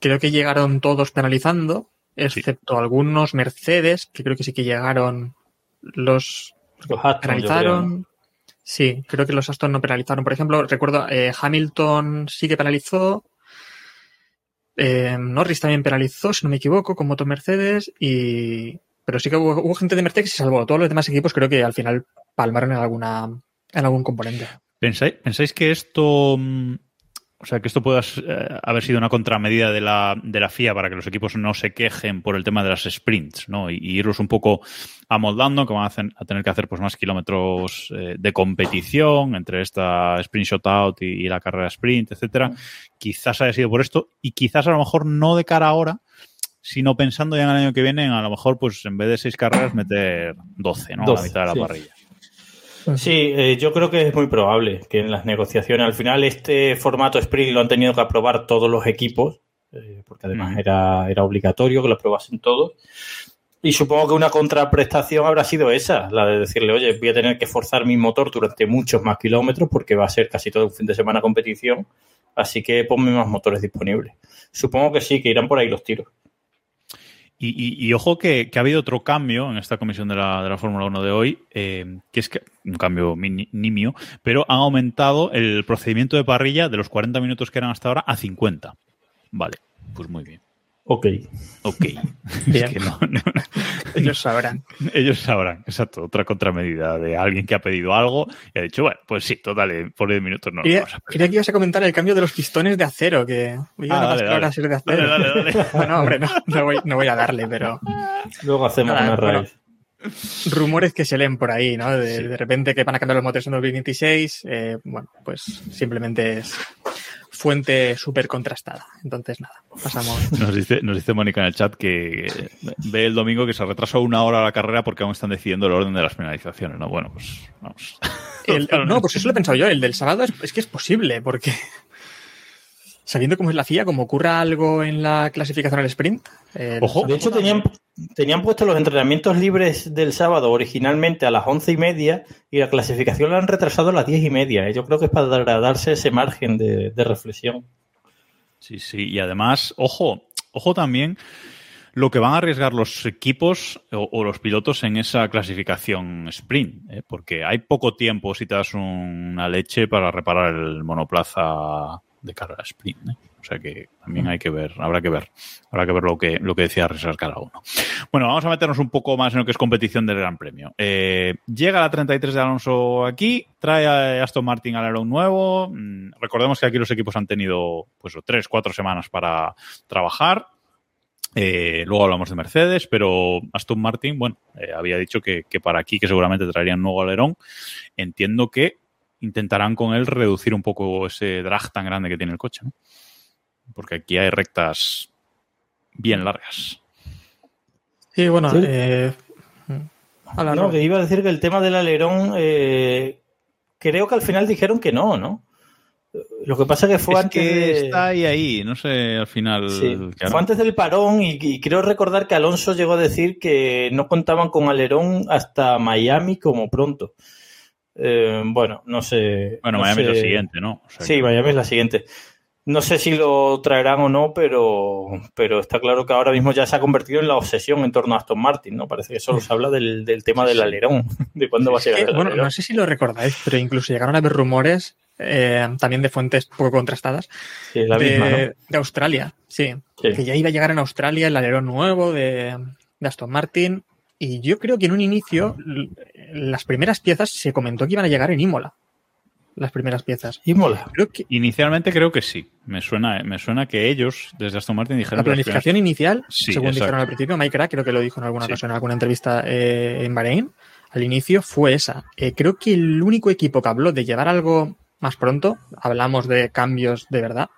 creo que llegaron todos penalizando, excepto algunos Mercedes, que creo que sí que llegaron los Los Aston, yo creo, ¿no? penalizaron. Sí, creo que los Aston no penalizaron. Por ejemplo, recuerdo, eh, Hamilton sí que penalizó. eh, Norris también penalizó, si no me equivoco, con moto Mercedes. Y... Pero sí que hubo, hubo gente de que se salvó. Todos los demás equipos creo que al final palmaron en alguna en algún componente. ¿Pensáis, pensáis que esto, mm, o sea, que esto pueda eh, haber sido una contramedida de la, de la FIA para que los equipos no se quejen por el tema de las sprints, ¿no? Y, y irlos un poco amoldando, que van a, hacer- a tener que hacer pues más kilómetros eh, de competición entre esta sprint shootout y, y la carrera sprint, etcétera. Quizás haya sido por esto y quizás a lo mejor no de cara ahora, sino pensando ya en el año que viene, en a lo mejor pues en vez de seis carreras meter 12, ¿no? a 12, la mitad de la sí. parrilla. Sí, eh, yo creo que es muy probable que en las negociaciones, al final este formato sprint lo han tenido que aprobar todos los equipos, eh, porque además era, era obligatorio que lo aprobasen todos. Y supongo que una contraprestación habrá sido esa, la de decirle, oye, voy a tener que forzar mi motor durante muchos más kilómetros porque va a ser casi todo un fin de semana competición, así que ponme más motores disponibles. Supongo que sí, que irán por ahí los tiros. Y, y- y ojo que, ha habido otro cambio en esta comisión de la, de la Fórmula 1 de hoy, eh, que es un cambio nimio, pero han aumentado el procedimiento de parrilla de los 40 minutos que eran hasta ahora a 50. Vale, pues muy bien. Ok. Ok. Bien. Es que no- no- Ellos sabrán. ellos sabrán, exacto, otra contramedida de alguien que ha pedido algo y ha dicho, bueno, pues sí, total, por 10 minutos no lo Quería, a que ibas a comentar el cambio de los pistones de acero, que oye, Ah, no dale. ser de acero. Dale, dale, dale. Bueno, hombre, no, no voy, no voy a darle, pero Luego hacemos Nada, una bueno. raíz. rumores que se leen por ahí, ¿no? De, Sí. de repente que van a cambiar los motores en 2026, eh, bueno, pues simplemente es fuente súper contrastada. Entonces, nada, pasamos. Nos dice, nos dice Mónica en el chat que ve el domingo que se retrasó una hora la carrera porque aún están decidiendo el orden de las penalizaciones. No, bueno, pues vamos. El- no, pues eso lo he pensado yo. El del sábado es, es que es posible, porque sabiendo cómo es la FIA, como ocurra algo en la clasificación al sprint. eh, Ojo. De hecho, tenían, tenían puestos los entrenamientos libres del sábado originalmente a las once y media y la clasificación la han retrasado a las diez y media. ¿eh? Yo creo que es para dar- darse ese margen de, de reflexión. Sí, sí. Y además, ojo, ojo también lo que van a arriesgar los equipos o, o los pilotos en esa clasificación sprint, ¿eh? porque hay poco tiempo si te das una leche para reparar el monoplaza de carrera sprint. ¿eh? O sea que también hay que ver, habrá que ver, habrá que ver lo que, lo que decía arriesgar cada uno. Bueno, vamos a meternos un poco más en lo que es competición del Gran Premio. Eh, llega la 33 de Alonso aquí, trae a Aston Martin alerón nuevo. Mm, Recordemos que aquí los equipos han tenido pues tres, cuatro semanas para trabajar. Eh, luego hablamos de Mercedes, pero Aston Martin, bueno, eh, había dicho que, que para aquí, que seguramente traerían nuevo alerón. Entiendo que intentarán con él reducir un poco ese drag tan grande que tiene el coche, ¿no? Porque aquí hay rectas bien largas. Sí, bueno, Sí. eh, habla, No, Robert. que iba a decir que el tema del alerón, eh, creo que al final dijeron que no, ¿no? Lo que pasa que fue Es antes que de- está ahí, ahí, no sé, al final. Sí, claro. Fue antes del parón y, y creo recordar que Alonso llegó a decir que no contaban con alerón hasta Miami como pronto. Eh, bueno, no sé. Bueno, no Miami es lo siguiente, ¿no? O sea Sí, que- Miami es la siguiente. No sé si lo traerán o no, pero, pero está claro que ahora mismo ya se ha convertido en la obsesión en torno a Aston Martin, ¿no? Parece que solo se habla del, del tema del alerón, de cuándo va a llegar Eh, el bueno, alerón. no sé si lo recordáis, pero incluso llegaron a haber rumores, eh, también de fuentes poco contrastadas, Sí, la de, misma, ¿no? de Australia, sí, Sí. que ya iba a llegar en Australia el alerón nuevo de, de Aston Martin. Y yo creo que en un inicio las primeras piezas se comentó que iban a llegar en Imola. Las primeras piezas. Y mola. Creo que Inicialmente creo que sí. Me suena, me suena que ellos, desde Aston Martin, dijeron la que las planificación inicial, Sí, según exacto. dijeron al principio, Mike Crack, creo que lo dijo en alguna Sí. ocasión, en alguna entrevista eh, en Bahrein, al inicio fue esa. Eh, creo que el único equipo que habló de llevar algo más pronto, hablamos de cambios de verdad,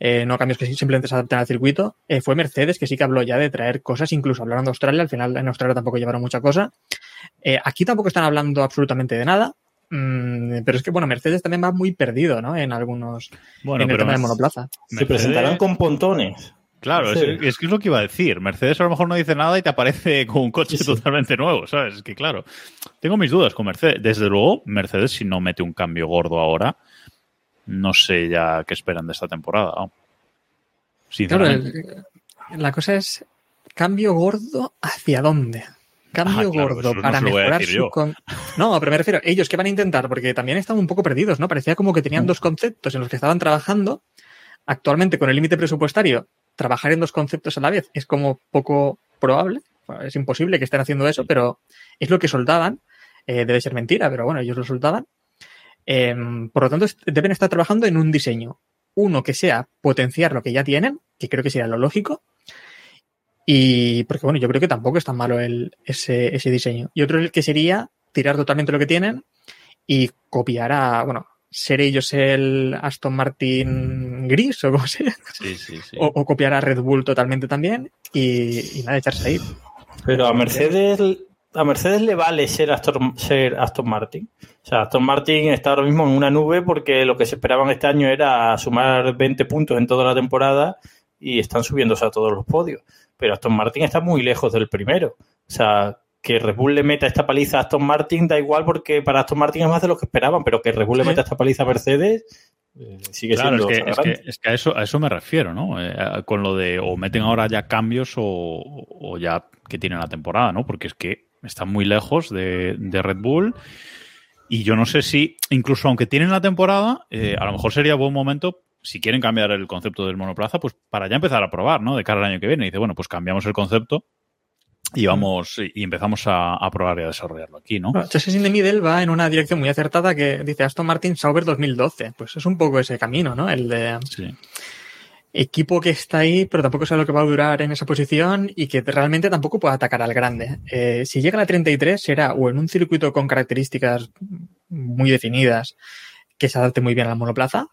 eh, no cambios que simplemente se adapten al circuito, eh, fue Mercedes, que sí que habló ya de traer cosas, incluso hablaron de Australia, al final en Australia tampoco llevaron mucha cosa. Eh, aquí tampoco están hablando absolutamente de nada, mm, pero es que, bueno, Mercedes también va muy perdido, ¿no? En algunos, Bueno, en el tema de Mercedes- monoplaza. Se presentarán con pontones. Claro, es, Sí. es que es lo que iba a decir. Mercedes a lo mejor no dice nada y te aparece con un coche Sí, sí. totalmente nuevo, ¿sabes? Es que claro, tengo mis dudas con Mercedes. Desde luego, Mercedes si no mete un cambio gordo ahora, no sé ya qué esperan de esta temporada. ¿no? Claro, el- la cosa es cambio gordo hacia dónde. Cambio Ah, claro, gordo no para mejorar su con- No, pero me refiero, ellos que van a intentar, porque también estaban un poco perdidos, ¿no? Parecía como que tenían Mm. dos conceptos en los que estaban trabajando. Actualmente, con el límite presupuestario, trabajar en dos conceptos a la vez es como poco probable. Es imposible que estén haciendo eso, pero es lo que soltaban. Eh, debe ser mentira, pero bueno, ellos lo soltaban. Em, por lo tanto, deben estar trabajando en un diseño. Uno que sea potenciar lo que ya tienen, que creo que sería lo lógico. Y porque bueno, yo creo que tampoco es tan malo el, ese, ese diseño. Y otro el que sería tirar totalmente lo que tienen y copiar a, bueno, ser ellos el Aston Martin gris o como sea, Sí, sí, sí. o, o copiar a Red Bull totalmente también y, y nada, echarse ahí. Pero a Mercedes, a Mercedes le vale ser Aston, ser Aston Martin. O sea, Aston Martin está ahora mismo en una nube porque lo que se esperaban este año era sumar 20 puntos en toda la temporada y están subiéndose a todos los podios. Pero Aston Martin está muy lejos del primero. O sea, que Red Bull le meta esta paliza a Aston Martin da igual porque para Aston Martin es más de lo que esperaban, pero que Red Bull le meta esta paliza a Mercedes eh, sigue Claro, es que, es, que, es que a, eso, a eso me refiero, ¿no? Eh, a- con lo de o meten ahora ya cambios o, o ya que tienen la temporada, ¿no? Porque es que están muy lejos de, de Red Bull y yo no sé si, incluso aunque tienen la temporada, eh, a lo mejor sería buen momento, si quieren cambiar el concepto del monoplaza, pues para ya empezar a probar, ¿no? De cara al año que viene. Y dice, bueno, pues cambiamos el concepto y vamos y empezamos a, a probar y a desarrollarlo aquí, ¿no? Bueno, Chassis in the Middle va en una dirección muy acertada que dice Aston Martin Sauber 2012. Pues es un poco ese camino, ¿no? El de Sí. equipo que está ahí, pero tampoco sabe lo que va a durar en esa posición y que realmente tampoco puede atacar al grande. Eh, si llega a la 33 será o en un circuito con características muy definidas que se adapte muy bien a la monoplaza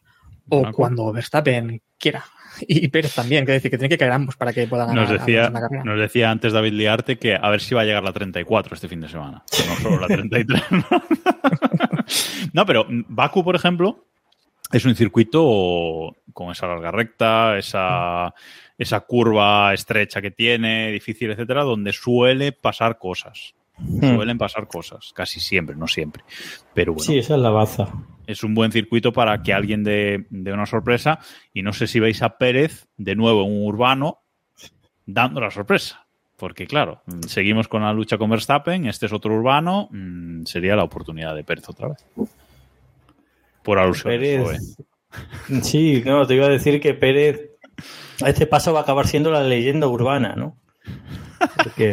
o cuando Verstappen quiera. Y Pérez también, que decir que tiene que caer ambos para que pueda ganar Nos decía, carrera. nos decía antes David Liarte que a ver si va a llegar la 34 este fin de semana. No solo la 33. no, pero Baku, por ejemplo, es un circuito con esa larga recta, esa, esa curva estrecha que tiene, difícil, etcétera, donde suele pasar cosas. Hmm. Suelen pasar cosas, casi siempre, no siempre. Pero bueno, Sí, esa es la baza. es un buen circuito para que alguien dé, una sorpresa. Y no sé si veis a Pérez de nuevo en un urbano dando la sorpresa. Porque, claro, mm, seguimos con la lucha con Verstappen, este es otro urbano, mm, sería la oportunidad de Pérez otra vez. Por alusión. Pérez. Sí, no, te iba a decir que Pérez a este paso va a acabar siendo la leyenda urbana, ¿no? Porque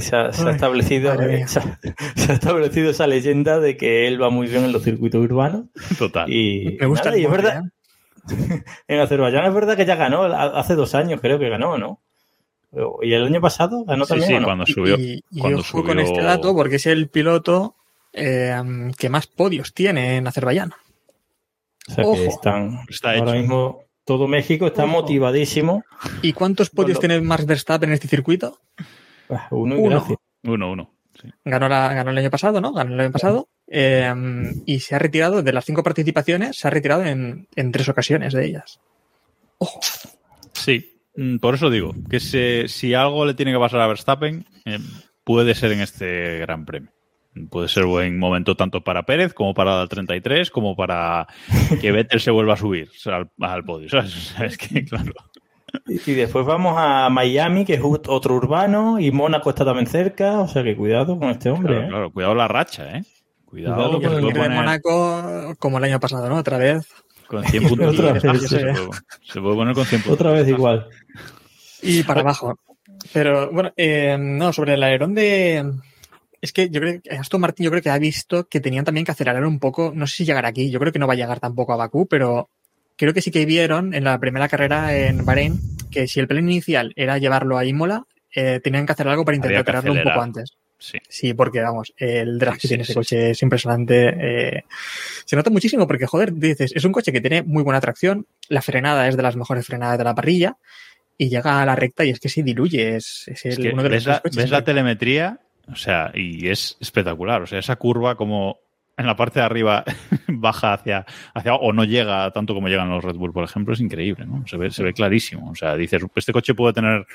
se ha, se ha Ay, establecido se ha, se ha establecido esa leyenda de que él va muy bien en los circuitos urbanos Total. y, Me gusta nada, el y es verdad en Azerbaiyán es verdad que ya ganó hace dos años creo que ganó, ¿no? Y el año pasado ganó Sí, también. sí, ¿o no? cuando subió. Y, y cuando ojo con subió- este dato porque es el piloto eh, que más podios tiene en Azerbaiyán. O sea que Ojo. están Está ahora hecho. mismo Todo México está Ojo. motivadísimo. ¿Y cuántos podios Bueno. tiene Max Verstappen en este circuito? Ah, Uno y Uno. gracias. Uno, uno. sí. Ganó, la, ganó el año pasado, ¿no? Ganó el año pasado. eh, y se ha retirado, de las cinco participaciones, se ha retirado en, en tres ocasiones de ellas. Ojo. Sí, mm, por eso digo que se- si algo le tiene que pasar a Verstappen, eh, puede ser en este Gran Premio. Puede ser buen momento tanto para Pérez como para el 33, como para que Vettel se vuelva a subir o sea, al, al podio. ¿sabes? O sea, es que, claro. Y después vamos a Miami, que es otro urbano, y Mónaco está también cerca. O sea que cuidado con este hombre. Claro, ¿eh? claro, cuidado la racha, ¿eh? Cuidado, Cuidado que con el poner Mónaco, como el año pasado, ¿no? Otra vez. con 100 puntos. Otra se, vez, puede, se puede poner con 100 puntos. Otra vez igual. Y para abajo. Pero bueno, eh, no, sobre el alerón de. Es que yo creo que Aston Martin yo creo que ha visto que tenían también que acelerar un poco. No sé si llegar aquí, yo creo que no va a llegar tampoco a Bakú, pero creo que sí que vieron en la primera carrera en Bahrein que si el plan inicial era llevarlo a Imola, eh, tenían que hacer algo para intentar un poco antes. Sí. Sí, porque vamos, el drag Sí, que tiene ese coche es impresionante. eh, se nota muchísimo porque, joder, dices, es un coche que tiene muy buena tracción, la frenada es de las mejores frenadas de la parrilla y llega a la recta y es que se diluye. Es, es el- Es que uno de los ves, la, coches ves la telemetría, o sea, y es espectacular. O sea, esa curva como en la parte de arriba baja hacia, hacia o no llega tanto como llegan los Red Bull, por ejemplo, es increíble, ¿no? Se ve, se ve clarísimo. O sea, dices, este coche puede tener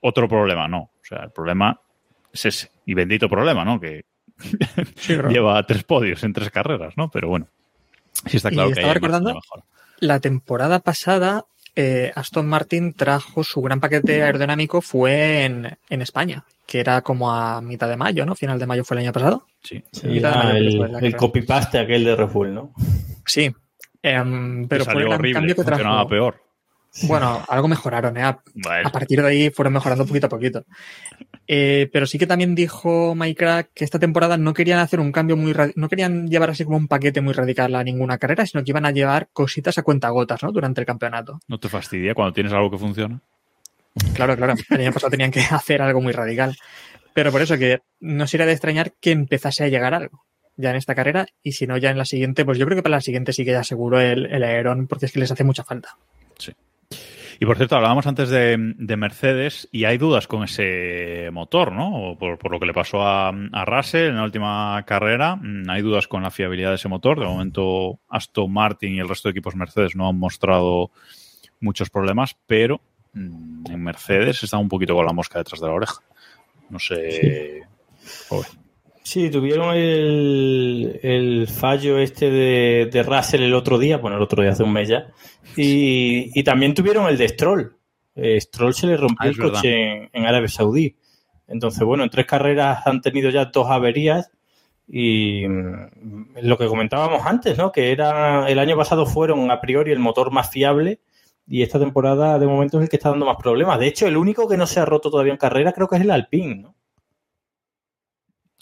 otro problema, no. O sea, el problema es ese. Y bendito problema, ¿no? Que Sí, lleva tres podios en tres carreras, ¿no? Pero bueno, sí está Y claro que estaba hay recordando-. La temporada pasada, eh, Aston Martin trajo su gran paquete aerodinámico fue en, en España, que era como a mitad de mayo, ¿no? Final de mayo fue el año pasado. Sí. Sí, Mitad de ah, mayo, el, el copy-paste aquel de Red Bull, ¿no? Sí. Em, pero fue el gran horrible, cambio que funcionaba trajo. peor. Bueno, algo mejoraron, ¿eh? A, Bueno, a partir de ahí fueron mejorando poquito a poquito. Eh, pero sí que también dijo Mike que esta temporada no querían hacer un cambio muy no querían llevar así como un paquete muy radical a ninguna carrera, sino que iban a llevar cositas a cuentagotas, ¿no? Durante el campeonato. ¿No te fastidia cuando tienes algo que funciona? Claro, claro. El año pasado tenían que hacer algo muy radical. Pero por eso que no sería de extrañar que empezase a llegar algo ya en esta carrera y si no ya en la siguiente, pues yo creo que para la siguiente sí que ya seguro el, el aerón porque es que les hace mucha falta. Y por cierto, hablábamos antes de, de Mercedes y hay dudas con ese motor, ¿no? Por, por lo que le pasó a, a Russell en la última carrera. Mm, Hay dudas con la fiabilidad de ese motor. De momento, Aston Martin y el resto de equipos Mercedes no han mostrado muchos problemas, pero mm, en Mercedes está un poquito con la mosca detrás de la oreja. No sé. Joder. Sí, tuvieron el, el fallo este de, de Russell el otro día, bueno, el otro día hace un mes ya, y, y también tuvieron el de Stroll. Eh, Stroll se le rompió Ah, el coche en, en Arabia Saudí. Entonces, bueno, en tres carreras han tenido ya dos averías y mm, lo que comentábamos antes, ¿no? Que era el año pasado fueron a priori el motor más fiable y esta temporada de momento es el que está dando más problemas. De hecho, el único que no se ha roto todavía en carrera creo que es el Alpine, ¿no?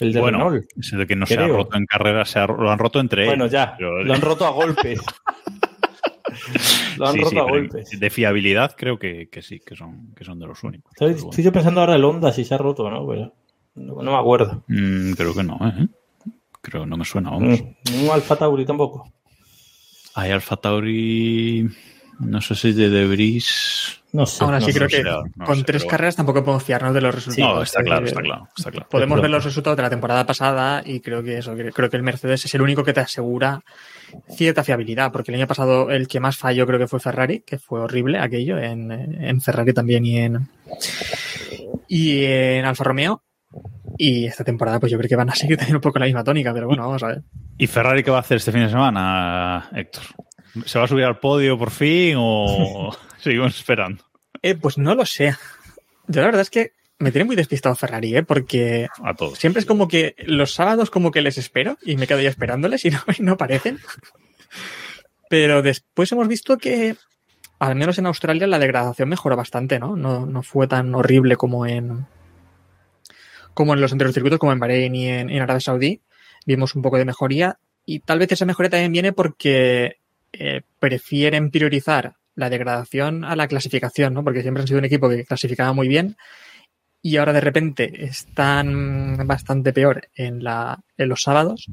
El de Bueno, Renault. ese de que no se ha roto en carrera, se ha- lo han roto entre Bueno, ellos. ya, Pero- lo han roto a golpes. lo han Sí, roto sí, a golpes. De fiabilidad creo que, que sí, que son, que son de los únicos. Estoy, bueno. yo pensando ahora el Honda si se ha roto o no, pero no, no me acuerdo. Mm, creo que no, ¿eh? Creo que no me suena, vamos. Mm, Un Alfa Tauri tampoco. Hay Alfa Tauri. No sé si de Debris. No sé. Aún así no creo sé. que no con sé, tres pero- carreras tampoco podemos fiarnos de los resultados. No, está claro, Eh, está claro, está claro. Podemos ver los resultados de la temporada pasada y creo que eso, creo que el Mercedes es el único que te asegura cierta fiabilidad, porque el año pasado el que más falló creo que fue Ferrari, que fue horrible aquello, en, en Ferrari también y en, y en Alfa Romeo. Y esta temporada pues yo creo que van a seguir teniendo un poco la misma tónica, pero bueno, vamos a ver. ¿Y Ferrari qué va a hacer este fin de semana, Héctor? ¿Se va a subir al podio por fin o seguimos esperando? Eh, pues no lo sé. Yo la verdad es que me tiene muy despistado Ferrari, ¿eh? porque A todos. Siempre es como que los sábados como que les espero y me quedo ya esperándoles y no, y no aparecen. Pero después hemos visto que, al menos en Australia, la degradación mejoró bastante, ¿no? No, no fue tan horrible como en como en los anteriores circuitos, como en Bahrein y en, en Arabia Saudí. Vimos un poco de mejoría y tal vez esa mejoría también viene porque eh, prefieren priorizar la degradación a la clasificación, ¿no? Porque siempre han sido un equipo que clasificaba muy bien y ahora de repente están bastante peor en, la, en los sábados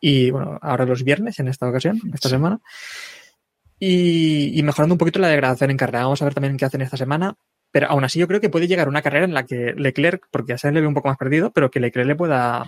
y bueno, ahora los viernes en esta ocasión, esta semana. y, y mejorando un poquito la degradación en carrera. Vamos a ver también qué hacen esta semana. Pero aún así yo creo que puede llegar una carrera en la que Leclerc, porque ya se le ve un poco más perdido, pero que Leclerc le pueda,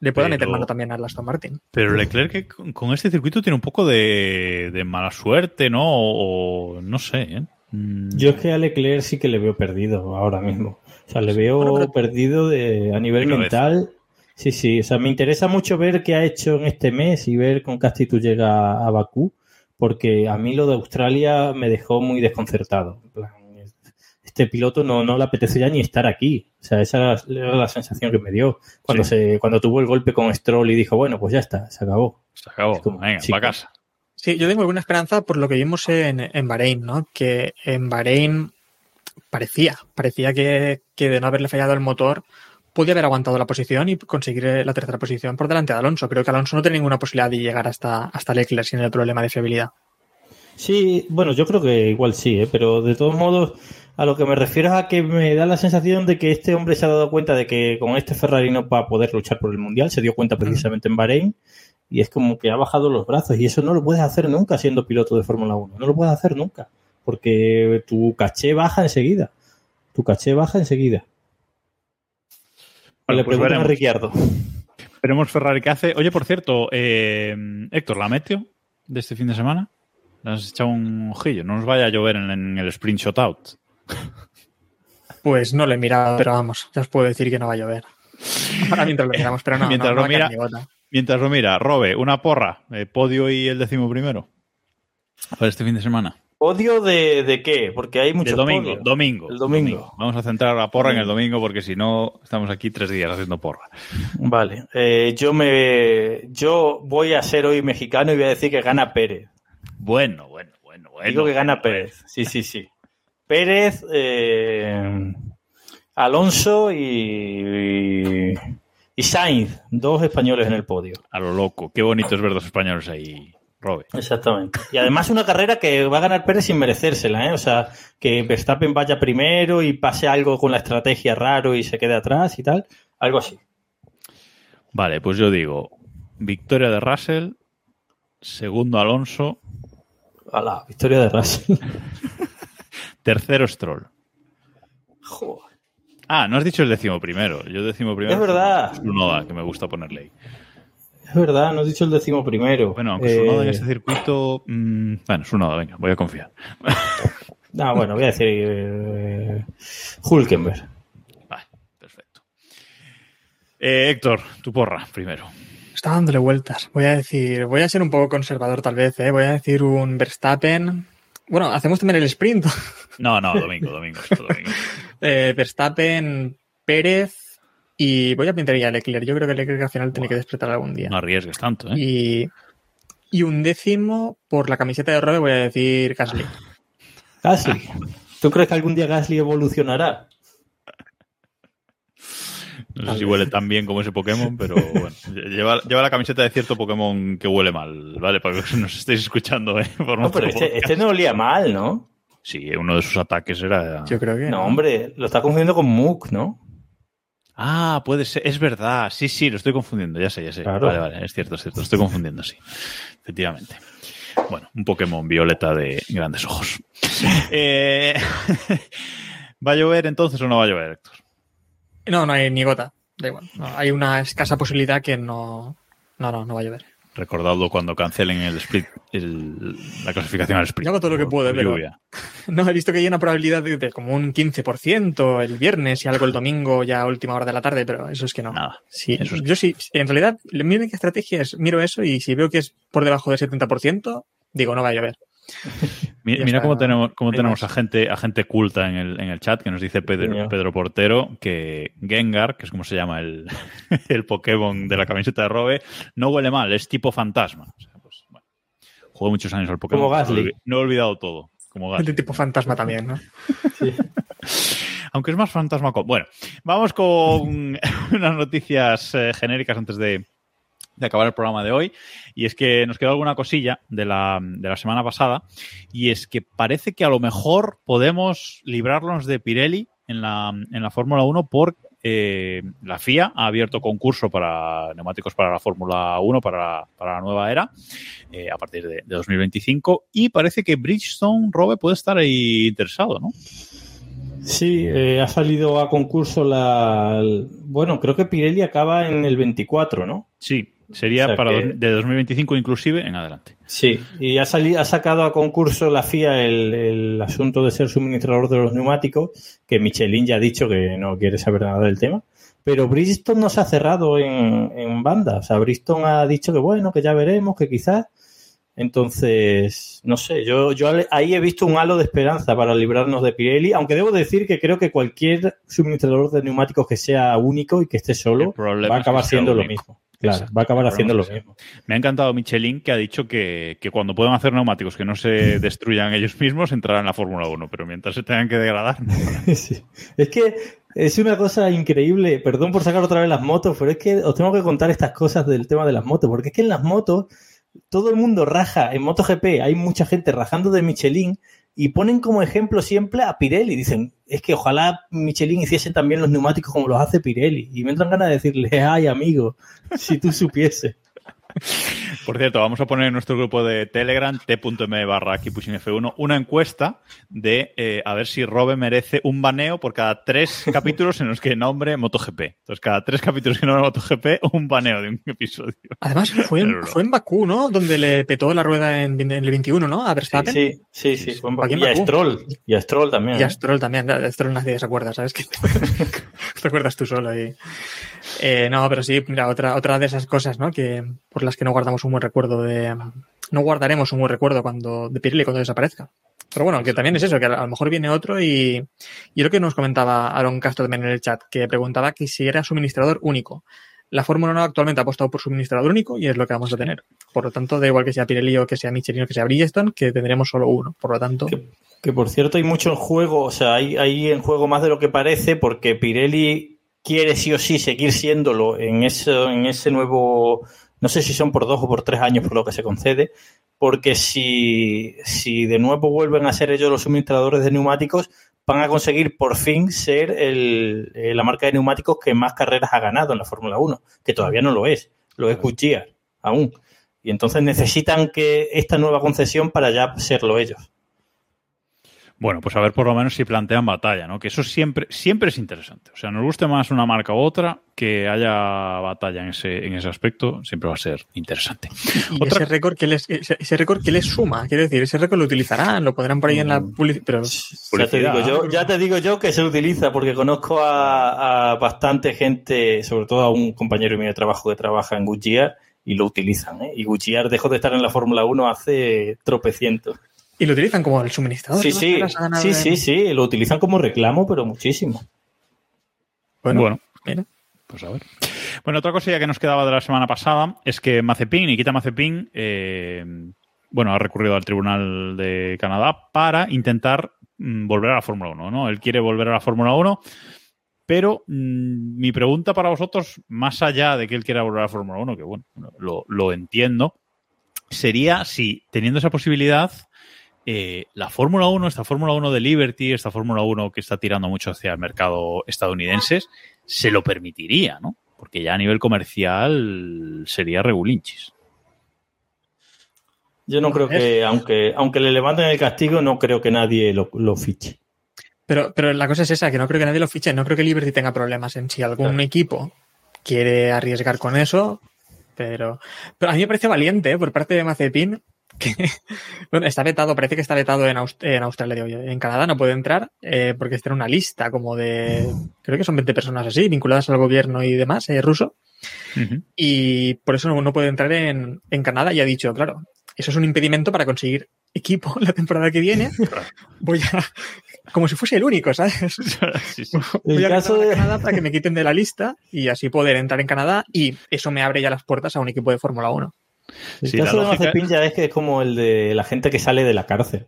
le pueda Pero- meter mano también al Aston Martin. Pero Leclerc que con con este circuito tiene un poco de, de mala suerte, ¿no? O, o no sé, ¿eh? Mm, Yo es que a Leclerc sí que le veo perdido ahora mismo. O sea, le veo Bueno, pero- perdido de, a nivel mental. Sí, sí. O sea, me interesa mucho ver qué ha hecho en este mes y ver con qué actitud llega a Bakú, porque a mí lo de Australia me dejó muy desconcertado. En plan, Este piloto no, no le apetece ya ni estar aquí. O sea, esa era la, era la sensación que me dio cuando, Sí. se, cuando tuvo el golpe con Stroll y dijo, bueno, pues ya está, se acabó. se acabó. es como, Venga, sí. para casa. Sí, yo tengo alguna esperanza por lo que vimos en, en Bahrein, ¿no? Que en Bahrein parecía, parecía que, que de no haberle fallado el motor podía haber aguantado la posición y conseguir la tercera posición por delante de Alonso. Creo que Alonso no tiene ninguna posibilidad de llegar hasta, hasta Leclerc sin el problema de fiabilidad. Sí, bueno, yo creo que igual sí, ¿eh? pero de todos modos, a lo que me refiero es a que me da la sensación de que este hombre se ha dado cuenta de que con este Ferrari no va a poder luchar por el Mundial, se dio cuenta precisamente en Bahrein, y es como que ha bajado los brazos, y eso no lo puedes hacer nunca siendo piloto de Fórmula 1, no lo puedes hacer nunca, porque tu caché baja enseguida, tu caché baja enseguida. Vale, Le pues preguntan a. Ricciardo. Veremos Ferrari qué hace. Oye, por cierto, eh, Héctor, ¿la meteo de este fin de semana? ¿Le has echado un ojillo? No nos vaya a llover en, en el sprint shootout. Pues no lo he mirado, pero vamos, ya os puedo decir que no va a llover. Ahora mientras lo miramos, pero no, Mientras no, no lo mira-. Mientras lo mira, Robe, una porra, eh, podio y el décimo primero. Para este fin de semana. ¿Odio de, de qué? Porque hay muchos El domingo, podios. domingo. El domingo. Vamos a centrar la porra en el domingo porque si no, estamos aquí tres días haciendo porra. Vale, eh, yo me yo voy a ser hoy mexicano y voy a decir que gana Pérez. Bueno, bueno, bueno, bueno. Digo que gana bueno, Pérez. Sí, sí, sí. Pérez, eh, Alonso y, y Sainz, dos españoles en el podio. A lo loco. Qué bonito es ver dos españoles ahí, Robe. Exactamente. Y además una carrera que va a ganar Pérez sin merecérsela, ¿eh? O sea, que Verstappen vaya primero y pase algo con la estrategia raro y se quede atrás y tal. Algo así. Vale, pues yo digo, victoria de Russell, segundo Alonso, A la victoria de Russell. tercero Stroll. Joder. Ah, no has dicho el décimo primero. Yo décimo primero. Es verdad. Su noda, que me gusta ponerle ahí. Es verdad, no has dicho el décimo primero. Bueno, aunque su noda en este circuito. mm, bueno, su noda, venga, voy a confiar. Ah, bueno, voy a decir eh, Hulkenberg. Vale, perfecto. Eh, Héctor, tu porra, primero. Está dándole vueltas. Voy a decir, voy a ser un poco conservador tal vez, ¿eh? Voy a decir un Verstappen. Bueno, hacemos también el sprint. No, no, domingo, domingo. esto, domingo. Eh, Verstappen, Pérez y voy a pintar ya a Leclerc. Yo creo que Leclerc al final tiene que despertar algún día. No arriesgues tanto, ¿eh? Y, y un décimo por la camiseta de Robe voy a decir Gasly. Gasly. ¿Tú crees que algún día Gasly evolucionará? No sé si huele tan bien como ese Pokémon, pero bueno. Lleva, lleva la camiseta de cierto Pokémon que huele mal, ¿vale? Para que nos estéis escuchando, ¿eh? Por No, pero este, este no olía mal, ¿no? Sí, uno de sus ataques era. Yo creo que. No, hombre, lo está confundiendo con Mook, ¿no? Ah, puede ser, es verdad. Sí, sí, lo estoy confundiendo, ya sé, ya sé. Claro. Vale, vale, es cierto, es cierto, lo estoy confundiendo, sí. Efectivamente. Bueno, un Pokémon violeta de grandes ojos. Eh, ¿Va a llover entonces o no va a llover, Héctor? No, no hay ni gota. Da igual. No, hay una escasa posibilidad que no. No, no, no va a llover. Recordadlo cuando cancelen el split, el- la clasificación al sprint. Yo hago todo lo que puedo, pero-. No, he visto que hay una probabilidad de, de como un 15% el viernes y algo el domingo ya a última hora de la tarde, pero eso es que no. Nada. Sí, Eso es- yo sí, en realidad, mi única estrategia es miro eso y si veo que es por debajo del 70%, digo, no va a llover. Mira cómo tenemos, cómo tenemos a gente, a gente culta en el, en el chat que nos dice Pedro. Pedro Portero que Gengar, que es como se llama el, el Pokémon de la camiseta de Robe, no huele mal, es tipo fantasma. O sea, pues, bueno, muchos años al Pokémon. Como Gasly. No he olvidado todo. Como Gasly. tipo fantasma también, ¿no? Aunque es más fantasma. Bueno, vamos con unas noticias eh, genéricas antes de, de acabar el programa de hoy. Y es que nos quedó alguna cosilla de la, de la semana pasada. Y es que parece que a lo mejor podemos librarnos de Pirelli en la, en la Fórmula 1 por eh, la FIA ha abierto concurso para neumáticos para la Fórmula 1, para, para, la nueva era, eh, a partir de, de, 2025. Y parece que Bridgestone, Robe, puede estar ahí interesado, ¿no? Sí, eh, ha salido a concurso la. Bueno, creo que Pirelli acaba en el 24, ¿no? Sí, sería o sea para que... de 2025 inclusive en adelante. Sí, y ha, salido, ha sacado a concurso la FIA el, el, asunto de ser suministrador de los neumáticos, que Michelin ya ha dicho que no quiere saber nada del tema. Pero Bridgestone no se ha cerrado en, en banda. O sea, Bridgestone ha dicho que bueno, que ya veremos, que quizás. Entonces, no sé, yo, yo ahí he visto un halo de esperanza para librarnos de Pirelli, aunque debo decir que creo que cualquier suministrador de neumáticos que sea único y que esté solo va a acabar siendo lo mismo. Claro, va a acabar haciendo lo mismo. Me ha encantado Michelin que ha dicho que, que, cuando puedan hacer neumáticos que no se destruyan ellos mismos entrarán en la Fórmula 1, pero mientras se tengan que degradar. No. sí. Es que es una cosa increíble. Perdón por sacar otra vez las motos, pero es que os tengo que contar estas cosas del tema de las motos, porque es que en las motos todo el mundo raja en MotoGP, hay mucha gente rajando de Michelin y ponen como ejemplo siempre a Pirelli. Dicen, es que ojalá Michelin hiciese también los neumáticos como los hace Pirelli. Y me entran ganas de decirle, ay amigo, si tú supieses. Por cierto, vamos a poner en nuestro grupo de Telegram, t.m barra F1, una encuesta de eh, a ver si Robe merece un baneo por cada tres capítulos en los que nombre MotoGP. Entonces, cada tres capítulos que nombre MotoGP, un baneo de un episodio. Además, fue en, fue en Bakú, ¿no? Donde le petó la rueda en, en el 21, ¿no? A Verstappen. Sí, sí, sí. sí fue en Bakú. Y a Stroll. Y a Stroll también. Y a Stroll también. A Stroll nadie se acuerda, ¿sabes? Que te acuerdas tú solo ahí. Eh, no, pero sí, mira, otra, otra de esas cosas, ¿no? Que las que no guardamos un buen recuerdo de. No guardaremos un buen recuerdo cuando de Pirelli cuando desaparezca. Pero bueno, que también es eso, que a lo mejor viene otro y, y lo que nos comentaba Aaron Castro también en el chat, que preguntaba que si era suministrador único. La Fórmula 1 actualmente ha apostado por suministrador único y es lo que vamos a tener. Por lo tanto, da igual que sea Pirelli o que sea Michelin o que sea Bridgestone, que tendremos solo uno. Por lo tanto. Que, que por cierto, hay mucho en juego, o sea, hay, hay en juego más de lo que parece, porque Pirelli quiere sí o sí seguir siéndolo en, eso, en ese nuevo, no sé si son por dos o por tres años por lo que se concede, porque si, si de nuevo vuelven a ser ellos los suministradores de neumáticos, van a conseguir por fin ser el, la marca de neumáticos que más carreras ha ganado en la Fórmula 1, que todavía no lo es, lo es Goodyear aún. Y entonces necesitan que esta nueva concesión para ya serlo ellos. Bueno, pues a ver por lo menos si plantean batalla, ¿no? Que eso siempre, siempre es interesante. O sea, nos guste más una marca u otra, que haya batalla en ese, en ese aspecto, siempre va a ser interesante. Y otra... ese récord que les, ese, ese récord que les suma, quiero decir, ese récord lo utilizarán, lo podrán por ahí en la publicidad, pero ya te digo yo, ya te digo yo que se utiliza, porque conozco a, a bastante gente, sobre todo a un compañero mío de trabajo que trabaja en Goodyear, y lo utilizan, ¿eh? Y Goodyear dejó de estar en la Fórmula 1 hace tropecientos. Y lo utilizan como el suministrador. Sí, sí, sí, sí, sí, lo utilizan como reclamo, pero muchísimo. Bueno, bueno. Mira. Pues a ver. Bueno, otra cosilla que nos quedaba de la semana pasada es que Mazepin, Nikita Mazepin, eh, bueno, ha recurrido al Tribunal de Canadá para intentar mm, volver a la Fórmula 1, ¿no? Él quiere volver a la Fórmula 1, pero mmm, mi pregunta para vosotros, más allá de que él quiera volver a la Fórmula 1, que bueno, lo, lo entiendo, sería si, teniendo esa posibilidad, eh, la Fórmula 1, esta Fórmula 1 de Liberty, esta Fórmula 1 que está tirando mucho hacia el mercado estadounidense, se lo permitiría, ¿no? Porque ya a nivel comercial sería regulinchis. Yo no creo que, aunque, aunque le levanten el castigo, no creo que nadie lo, lo fiche. Pero, pero la cosa es esa, que no creo que nadie lo fiche, no creo que Liberty tenga problemas en si algún claro. equipo quiere arriesgar con eso, pero, pero a mí me parece valiente ¿eh? por parte de Mazepin que bueno, está vetado, parece que está vetado en, Aust en Australia, en Canadá no puede entrar eh, porque está en una lista como de, creo que son 20 personas así, vinculadas al gobierno y demás, eh, ruso. Uh -huh. Y por eso no, no puede entrar en, en, Canadá y ha dicho, claro, eso es un impedimento para conseguir equipo la temporada que viene. Voy a, como si fuese el único, ¿sabes? Sí, sí. Voy a caso de Canadá para que me quiten de la lista y así poder entrar en Canadá y eso me abre ya las puertas a un equipo de Fórmula 1. El sí, caso de Mazepin ya es que es como el de la gente que sale de la cárcel.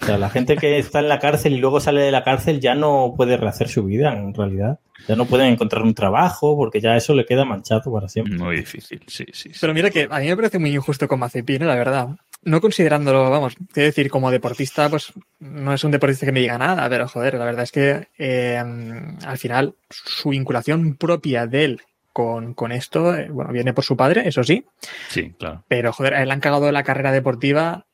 O sea, la gente que está en la cárcel y luego sale de la cárcel ya no puede rehacer su vida, en realidad. Ya no pueden encontrar un trabajo porque ya eso le queda manchado para siempre. Muy difícil, sí, sí. sí. Pero mira que a mí me parece muy injusto con Mazepin, la verdad. no considerándolo, vamos, quiero decir, como deportista, pues no es un deportista que me diga nada, pero joder, la verdad es que eh, al final su vinculación propia de él con, con esto, eh, bueno, viene por su padre, eso sí, Sí, claro. pero joder, él le han cagado la carrera deportiva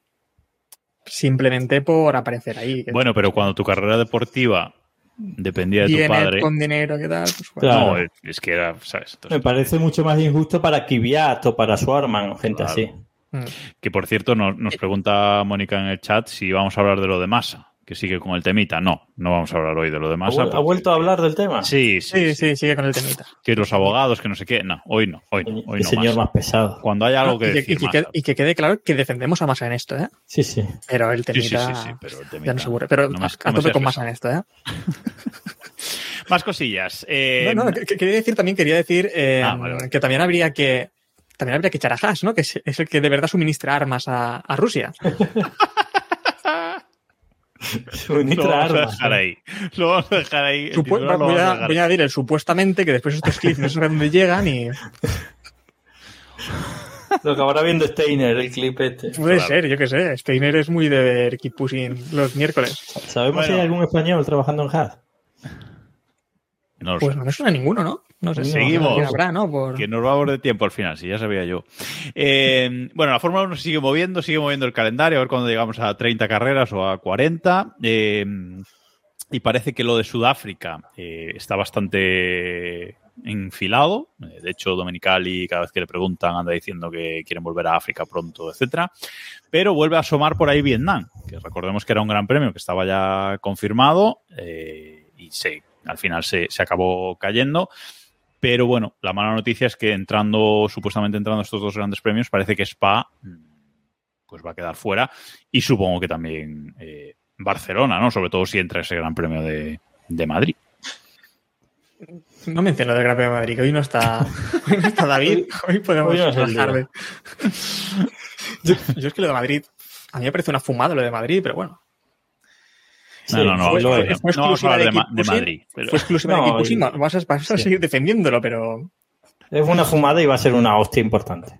simplemente por aparecer ahí. Bueno, pero cuando tu carrera deportiva dependía de tu padre. con dinero, ¿qué tal? Pues, bueno. No, Claro. es- es que era, ¿sabes? Entonces, Me parece mucho más injusto para Kvyat o para Swarman o gente Claro. así. Mm. Que por cierto, nos, nos pregunta Mónica en el chat si vamos a hablar de lo de masa, que sigue con el temita. No, no vamos a hablar hoy de lo de ¿Ha, vuelto a hablar del tema? Sí, sí, Sí, sí, sí, sigue con el temita. Que los abogados, que no sé qué. No, hoy no, hoy no, hoy El no. señor más pesado. Cuando hay algo que y, que, decir. y que quede, y que quede claro que defendemos a Massa en esto, ¿eh? Sí, sí. Pero el Sí, sí, temita, sí, sí, pero el temita ya no se aburre. Pero no a, tope seas con Massa en esto, ¿eh? Más cosillas. Eh, No, no, que- que quería decir también, quería decir eh, Ah, vale, vale. que también habría que también habría que echar a Haas, ¿no? Que es, es el que de verdad suministra armas a, a Rusia. Lo vamos a dejar ahí. Lo vamos a dejar ahí. Supu- voy, a a, dejar voy a añadir el supuestamente, que después estos clips no sé dónde llegan y Lo que acabará viendo Steiner, el clip este. puede Claro. ser, yo qué sé. Steiner es muy de ver Keep Pushing los miércoles. ¿Sabemos si Bueno. hay algún español trabajando en Haas? No Pues sé. no me suena ninguno, ¿no? No sé. Seguimos. ¿Quién habrá, no? Por... Que nos vamos de tiempo al final, si ya sabía yo. Eh, bueno, la Fórmula 1 se sigue moviendo, sigue moviendo el calendario, a ver cuando llegamos a 30 carreras o a 40. Eh, y parece que lo de Sudáfrica eh, está bastante enfilado. De hecho, Domenicali, cada vez que le preguntan, anda diciendo que quieren volver a África pronto, etcétera. Pero vuelve a asomar por ahí Vietnam, que recordemos que era un gran premio que estaba ya confirmado y se, al final se, se acabó cayendo. Pero bueno, la mala noticia es que entrando, supuestamente entrando estos dos grandes premios, parece que Spa mm, pues va a quedar fuera. Y supongo que también eh, Barcelona, ¿no? Sobre todo si entra ese gran premio de, de Madrid. No menciono del Gran Premio de Madrid, que hoy no está, hoy no está David. Hoy podemos Hoy no es el bajar día. de- yo, yo es que lo de Madrid, a mí me parece una fumada lo de Madrid, pero bueno. No, no, no, fue- no, fue- fue no vamos a hablar de, exclusiva Ma- de Madrid. pero- Fue exclusiva No, de y- vas a, vas a sí. seguir defendiéndolo, pero Es una fumada y va a ser una hostia importante.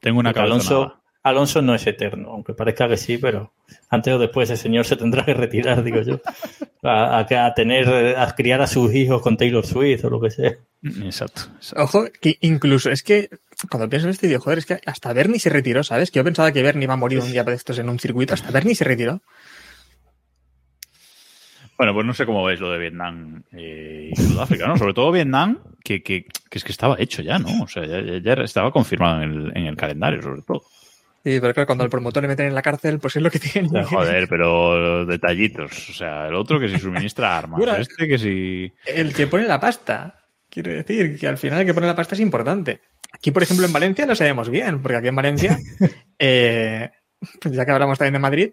tengo una Alonso, Alonso no es eterno, aunque parezca que sí, pero antes o después ese señor se tendrá que retirar, digo yo. A, a- a tener, a criar a sus hijos con Taylor Swift o lo que sea. Exacto. exacto. ojo, que incluso es que cuando pienso en este digo, joder, es que hasta Bernie se retiró, ¿sabes? Que yo pensaba que Bernie iba a morir un día de estos en un circuito, hasta Bernie se retiró. Bueno, pues no sé cómo veis lo de Vietnam eh, y Sudáfrica, ¿no? Sobre todo Vietnam, que, que, que es que estaba hecho ya, ¿no? O sea, ya, ya- ya estaba confirmado en el, en el calendario, sobre todo. Sí, pero claro, cuando al promotor le meten en la cárcel, pues es lo que tiene. Joder, pero detallitos. O sea, el otro que si suministra armas, Mira. este que si... El que pone la pasta. Quiero decir que al final el que pone la pasta es importante. Aquí, por ejemplo, en Valencia lo sabemos bien, porque aquí en Valencia, eh, pues ya que hablamos también de Madrid,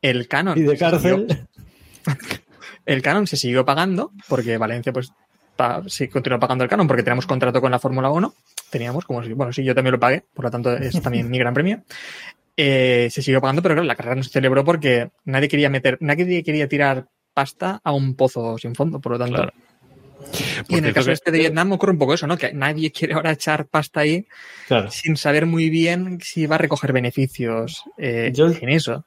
el canon. Y de cárcel. el canon se siguió pagando, porque Valencia, pues, pa- sí continuó pagando el canon, porque tenemos contrato con la Fórmula 1. Teníamos, como si, bueno, sí, yo también lo pagué, por lo tanto es también mi gran premio. Eh, se siguió pagando, pero claro, la carrera no se celebró porque nadie quería meter, nadie quería tirar pasta a un pozo sin fondo, por lo tanto. Claro. Y en el caso que- este de Vietnam ocurre un poco eso, ¿no? Que nadie quiere ahora echar pasta ahí Claro. sin saber muy bien si va a recoger beneficios eh, Yo- en eso.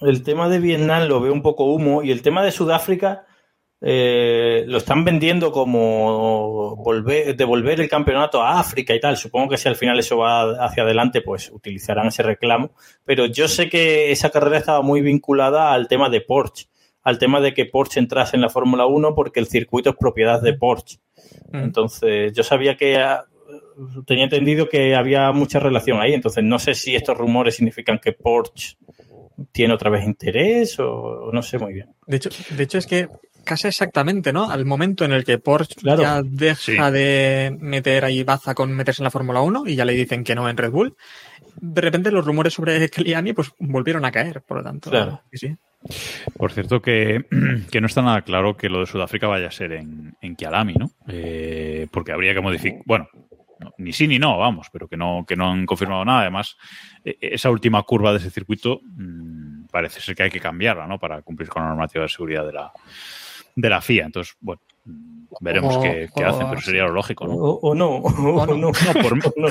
El tema de Vietnam lo veo un poco humo y el tema de Sudáfrica eh, lo están vendiendo como volver, devolver el campeonato a África y tal. Supongo que si al final eso va hacia adelante, pues utilizarán ese reclamo. Pero yo sé que esa carrera estaba muy vinculada al tema de Porsche, al tema de que Porsche entrase en la Fórmula 1 porque el circuito es propiedad de Porsche. Entonces, yo sabía que ah, tenía entendido que había mucha relación ahí. Entonces, no sé si estos rumores significan que Porsche tiene otra vez interés o no sé muy bien. De hecho, de hecho es que casi exactamente, ¿no? Al momento en el que Porsche Claro. ya deja Sí. de meter ahí baza con meterse en la Fórmula 1 y ya le dicen que no en Red Bull, de repente los rumores sobre Kelly pues volvieron a caer, por lo tanto. Claro. sí, sí. Por cierto, que, que no está nada claro que lo de Sudáfrica vaya a ser en, en Kialami, ¿no? Eh, porque habría que modificar. Bueno, no, ni sí ni no, vamos, pero que no, que no han confirmado nada. Además, eh, esa última curva de ese circuito mm, parece ser que hay que cambiarla, ¿no? Para cumplir con la normativa de seguridad de la, de la FIA. Entonces, bueno, mm, veremos O- qué, qué o hacen, pero sería lo lógico, ¿no? O, o no, o, no. no. No, por no.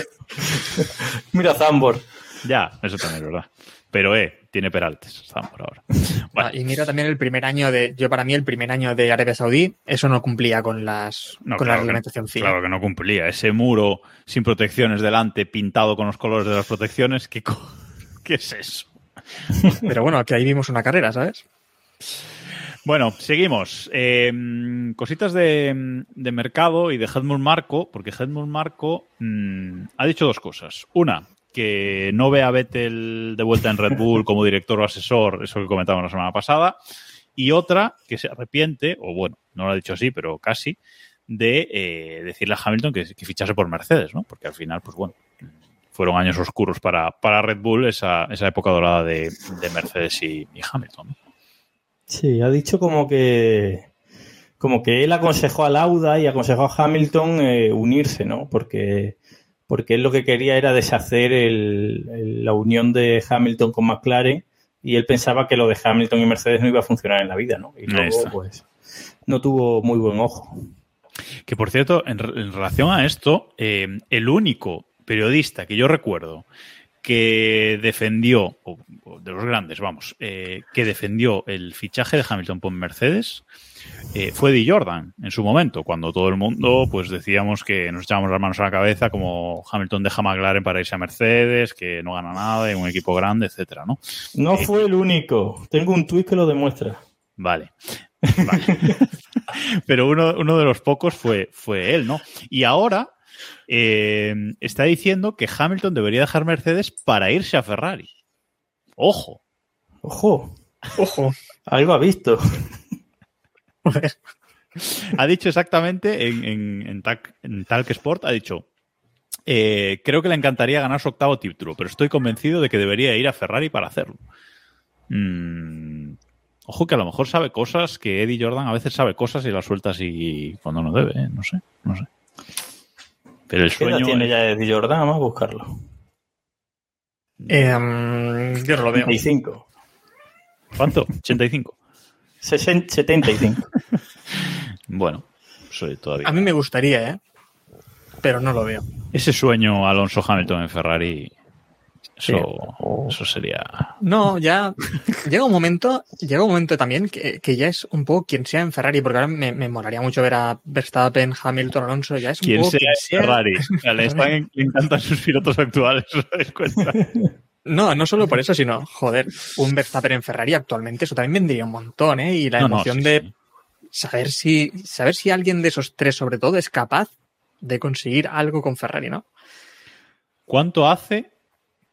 Mira Zambor. Ya, eso también es verdad. Pero, eh, tiene peraltes, estamos por ahora. Ah, y mira también el primer año de, yo para mí el primer año de Arabia Saudí, eso no cumplía con las No, con claro la que- reglamentación FIA. Claro que no cumplía. Ese muro sin protecciones delante, pintado con los colores de las protecciones, ¿qué, ¿qué es eso? Pero bueno, que ahí vimos una carrera, ¿sabes? Bueno, seguimos. Eh, cositas de, de mercado y de Helmut Marco, porque Helmut Marco mm, ha dicho dos cosas. Una, que no ve a Vettel de vuelta en Red Bull como director o asesor, eso que comentábamos la semana pasada. Y otra, que se arrepiente, o bueno, no lo ha dicho así, pero casi, de eh, decirle a Hamilton que, fichase por Mercedes, ¿no? Porque al final, pues bueno, fueron años oscuros para, para Red Bull, esa, esa época dorada de, de Mercedes y, Hamilton. Sí, ha dicho como que como que él aconsejó a Lauda y aconsejó a Hamilton eh, unirse, ¿no? Porque, porque él lo que quería era deshacer el- el- la unión de Hamilton con McLaren y él pensaba que lo de Hamilton y Mercedes no iba a funcionar en la vida, ¿no? Y luego, pues, no tuvo muy buen ojo. Que por cierto, en, en relación a esto, eh, el único periodista que yo recuerdo que defendió, o, o de los grandes, vamos, eh, que defendió el fichaje de Hamilton por Mercedes eh, fue Di Jordan en su momento, cuando todo el mundo pues decíamos que nos echábamos las manos a la cabeza como Hamilton deja McLaren para irse a Mercedes, que no gana nada, en un equipo grande, etcétera, ¿no? No fue el único. Tengo un tuit que lo demuestra. Vale. Vale. Pero uno, uno de los pocos fue, fue él, ¿no? Y ahora eh, está diciendo que Hamilton debería dejar Mercedes para irse a Ferrari. Ojo. Ojo, Ojo. algo ha visto. Ha dicho exactamente en, en, en, Talk, en Talk Sport, ha dicho, eh, creo que le encantaría ganar su octavo título, pero estoy convencido de que debería ir a Ferrari para hacerlo. Mm, ojo que a lo mejor sabe cosas que Eddie Jordan a veces sabe cosas y las suelta así cuando no debe, ¿eh? no sé, no sé. Pero el ¿Qué edad sueño... tiene ya Eddie Jordan? Vamos a buscarlo. Em, yo no lo veo. 75. ¿Cuánto? 85. 60, 75. Bueno, soy todavía... A mí me gustaría, ¿eh? Pero no lo veo. Ese sueño Alonso Hamilton en Ferrari, eso, eso sería... No, ya llega un momento, llega un momento también que, que ya es un poco quien sea en Ferrari, porque ahora me, me molaría mucho ver a Verstappen, Hamilton, Alonso, ya es un Quien poco sea quien en sea. Ferrari. O sea, le, están- le encantan sus pilotos actuales, ¿os dais cuenta? No, no solo por eso, sino, joder, un Verstappen en Ferrari actualmente, eso también vendría un montón, ¿eh? Y la No, no, emoción sí, de sí. saber si, saber si alguien de esos tres, sobre todo, es capaz de conseguir algo con Ferrari, ¿no? ¿Cuánto hace,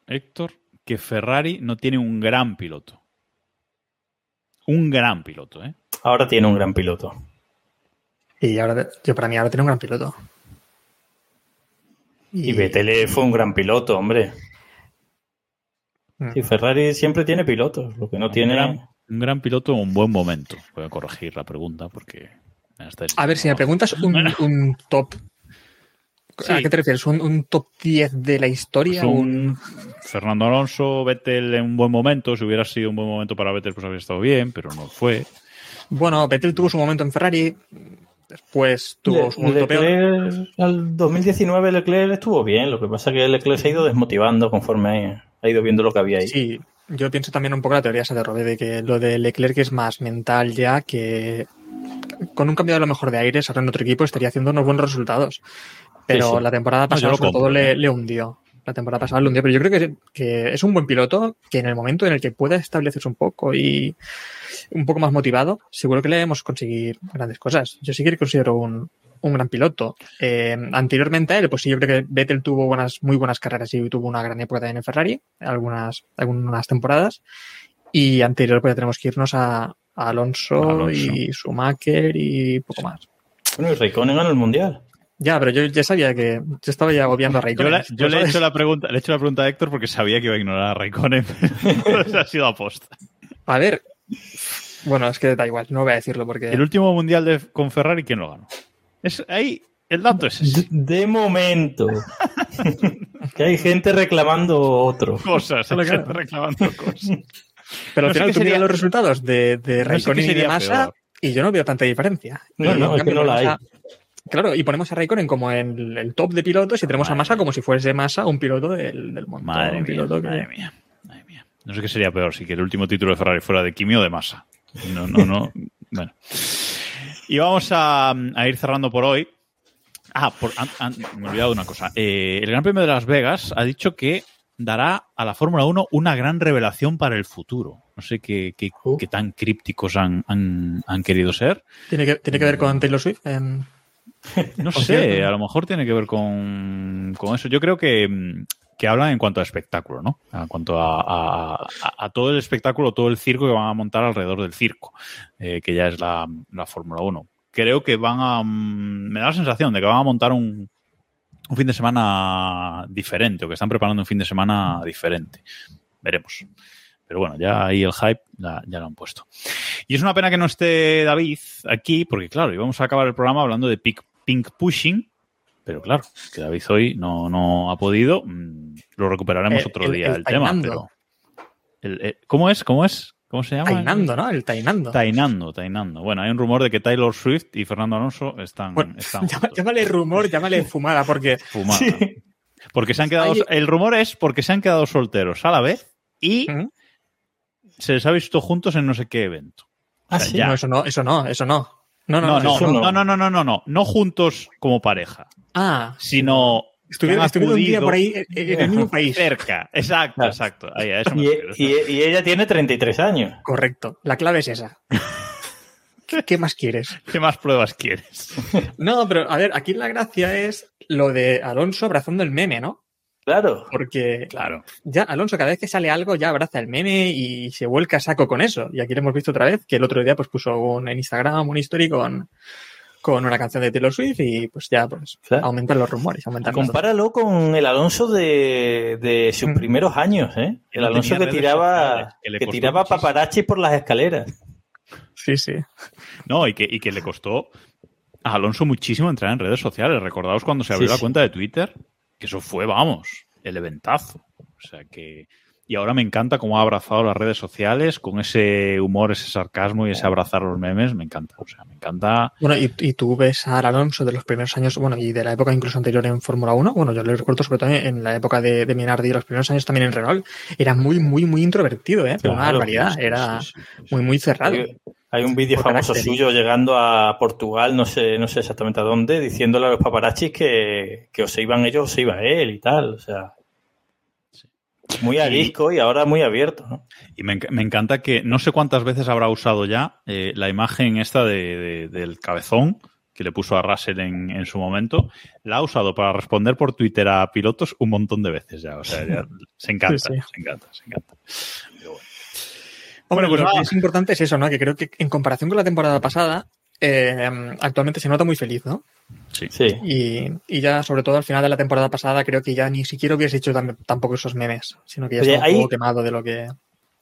Héctor, que Ferrari no tiene un gran piloto? Un gran piloto, ¿eh? Ahora tiene un gran piloto. Y ahora, yo para mí ahora tiene un gran piloto. Y Vettel fue un gran piloto, hombre. Sí, Ferrari siempre tiene pilotos. Lo que no Un tiene. gran, un gran piloto en un buen momento. Voy a corregir la pregunta porque... A ver, si me preguntas un, un top. ¿A qué te refieres? ¿Un, un top 10 de la historia? Pues un... un Fernando Alonso, Vettel en un buen momento. Si hubiera sido un buen momento para Vettel, pues habría estado bien, pero no fue. Bueno, Vettel tuvo su momento en Ferrari, después tuvo su momento peor. Leclerc, al 2019 Leclerc estuvo bien. Lo que pasa es que Leclerc se ha ido desmotivando conforme ha ido viendo lo que había ahí. Sí, yo pienso también un poco la teoría esa de Robé, de que lo de Leclerc es más mental ya, que con un cambio de lo mejor de aires, ahora en otro equipo estaría haciendo unos buenos resultados. Pero Sí, sí. la temporada pasada lo sobre todo le, ¿eh? le hundió. La temporada pasada le hundió, pero yo creo que, que es un buen piloto que en el momento en el que pueda establecerse un poco y un poco más motivado, seguro que le hemos conseguir grandes cosas. Yo sí que le considero un, un gran piloto. Eh, anteriormente a él, pues sí, yo creo que Vettel tuvo buenas, muy buenas carreras y tuvo una gran época también en Ferrari, algunas, algunas temporadas. Y anterior, pues ya tenemos que irnos a, a Alonso, Alonso. y Schumacher y poco más. Bueno, y Raikkonen ganó el mundial. Ya, pero yo ya sabía que yo estaba ya obviando a Yo, Raikkonen. la- yo le, he hecho la pregunta, le he hecho la pregunta a Héctor porque sabía que iba a ignorar a Raikkonen. se ha sido aposta. A ver, bueno, es que da igual, no voy a decirlo porque... El último mundial de, con Ferrari, ¿quién lo ganó? Es, ahí, el dato es ese. De, de momento. que hay gente reclamando otro. Cosas, hay gente reclamando cosas. Pero al no sé final qué tú miras sería- los resultados de, de No sé y de Massa peor. y yo no veo tanta diferencia. No, Y, no, es que no la hay. Massa- Claro, y ponemos a Raikkonen como en el top de pilotos y tenemos a Massa como si fuese Massa un piloto del, del montón. Madre un mía, piloto que- madre mía, madre mía. No sé qué sería peor, si que el último título de Ferrari fuera de Kimi o de Massa. No, no, no. bueno. Y vamos a, a ir cerrando por hoy. Ah, por, an- an- me he olvidado de una cosa. Eh, el Gran Premio de Las Vegas ha dicho que dará a la Fórmula 1 una gran revelación para el futuro. No sé qué, qué- Uh. qué tan crípticos han, han- han querido ser. ¿Tiene que, tiene que ver con Taylor Swift. em, No sé, cierto. a lo mejor tiene que ver con, con eso. Yo creo que, mm, que hablan en cuanto a espectáculo, ¿no? En cuanto a, todo el espectáculo, todo el circo que van a montar alrededor del circo, eh, que ya es la, la Fórmula 1. Creo que van a... mm, Me da la sensación de que van a montar un, un fin de semana diferente, o que están preparando un fin de semana diferente. Veremos. Pero bueno, ya ahí el hype ya, lo han puesto. Y es una pena que no esté David aquí, porque claro, íbamos a acabar el programa hablando de pink, pink pushing, pero claro, que David hoy no, no ha podido. Lo recuperaremos El- otro el- día el el, tema, pero. eh, ¿Cómo es? ¿Cómo es? ¿Cómo se llama? Tainando, ¿no? El Tainando. Tainando, tainando. Bueno, hay un rumor de que Taylor Swift y Fernando Alonso están, Bueno, llámale rumor, llámale fumada, porque Fumada. Sí. Porque se han quedado. Hay- El rumor es porque se han quedado solteros a la vez y se les ha visto juntos en no sé qué evento. Ah, O sea, sí. ya. no, eso no, eso no, eso no. No, no, No, no, no. no, no, no, no, no, no juntos como pareja, Ah, sino estuvieron, estuvieron un día por ahí en, en el mismo país. cerca. Exacto, Claro. exacto. Ahí, a eso me Y, refiero, me y- y ella tiene 33 años. Correcto. La clave es esa. ¿Qué, qué más quieres? ¿Qué más pruebas quieres? No, pero a ver, aquí la gracia es lo de Alonso abrazando el meme, ¿no? Claro. Porque Claro. ya Alonso cada vez que sale algo ya abraza el meme y se vuelca a saco con eso. Y aquí lo hemos visto otra vez, que el otro día pues puso un, en Instagram un story con, con una canción de Taylor Swift y pues ya pues Claro. aumentan los rumores, aumentan los- Compáralo con el Alonso de, de sus Mm. primeros años, ¿eh? El Alonso que tiraba, sociales, que tiraba paparazzi por las escaleras. Sí, sí. No, y que, y que le costó a Alonso muchísimo entrar en redes sociales. Recordaos cuando se abrió Sí, la sí. cuenta de Twitter, que eso fue, vamos, el eventazo. O sea que. Y ahora me encanta cómo ha abrazado las redes sociales con ese humor, ese sarcasmo y ese abrazar los memes. Me encanta. O sea, me encanta. Bueno, y, y tú ves a Alonso de los primeros años, bueno, y de la época incluso anterior en Fórmula 1, bueno, yo lo recuerdo sobre todo en la época de, de Minardi y los primeros años también en Renault, era muy, muy, muy introvertido, ¿eh? Pero una Claro, barbaridad, Sí, sí, era sí, sí, sí. muy, muy cerrado. Hay, hay un vídeo famoso carácter. suyo llegando a Portugal, no sé, no sé exactamente a dónde, diciéndole a los paparazzis que, que o se iban ellos o se iba él y tal. O sea, muy arisco y ahora muy abierto, ¿no? Y me, me encanta que no sé cuántas veces habrá usado ya eh, la imagen esta de, de- del cabezón que le puso a Russell en, en su momento. La ha usado para responder por Twitter a pilotos un montón de veces ya. O sea, ya se encanta, Sí, sí. se encanta, se encanta. Bueno. Hombre, pues lo que es importante es eso, ¿no? Que creo que en comparación con la temporada pasada, eh, actualmente se nota muy feliz, ¿no? Sí. Sí. Y, y ya, sobre todo al final de la temporada pasada, creo que ya ni siquiera hubiese hecho tam- tampoco esos memes, sino que ya Oye, está un poco quemado de lo que.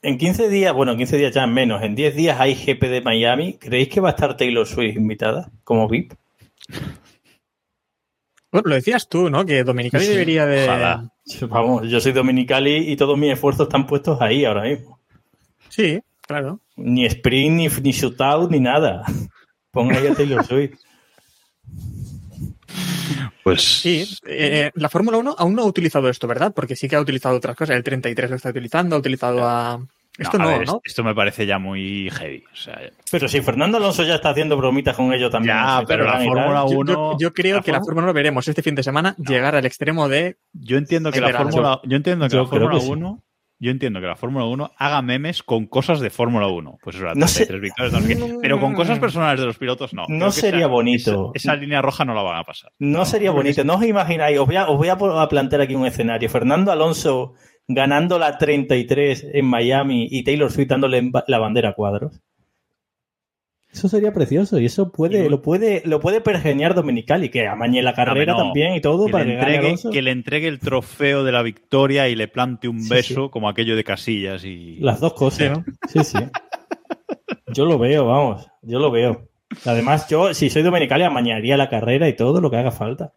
En 15 días, bueno, en 15 días ya menos, en 10 días hay GP de Miami. ¿Creéis que va a estar Taylor Swift invitada como VIP? Bueno, lo decías tú, ¿no? Que Dominicali debería de. ojalá. Vamos, yo soy Dominicali y todos mis esfuerzos están puestos ahí ahora mismo. Sí, claro. Ni sprint, ni, ni shootout, ni nada. Ponga ahí a Taylor Swift. Pues Sí, eh, la Fórmula 1 aún no ha utilizado esto, ¿verdad? Porque sí que ha utilizado otras cosas. El 33 lo está utilizando, ha utilizado a. Esto a no, ver, ¿no? Esto me parece ya muy heavy. O sea, Pero si Fernando Alonso ya está haciendo bromitas con ello también. Ya, no sé, pero la. Fórmula Yo, yo- uno- yo creo la que la Fórmula- Fórmula 1 veremos este fin de semana llegar al extremo de. yo entiendo que la. Fórmula yo entiendo que yo la creo Fórmula que sí. 1 yo entiendo que la Fórmula 1 haga memes con cosas de Fórmula 1. Pues eso, No sé. 33 victorias. Pero con cosas personales de los pilotos no. No sería esa- bonito. Esa, esa línea roja no la van a pasar. No sería bonito, no os imagináis, os voy, a, os voy a plantear aquí un escenario. Fernando Alonso ganando la 33 en Miami y Taylor Swift dándole la bandera a cuadros. Eso sería precioso y eso puede, Y- lo puede, lo puede pergeñar Dominicali, que amañe la carrera no. también y todo Que para le, que entregue, Alonso. que le entregue el trofeo de la victoria y le plante un Sí, beso como aquello de Casillas y Las dos cosas. Sí, Sí, sí. Yo lo veo, vamos, yo lo veo. Además, yo, si soy Dominicali, amañaría la carrera y todo lo que haga falta.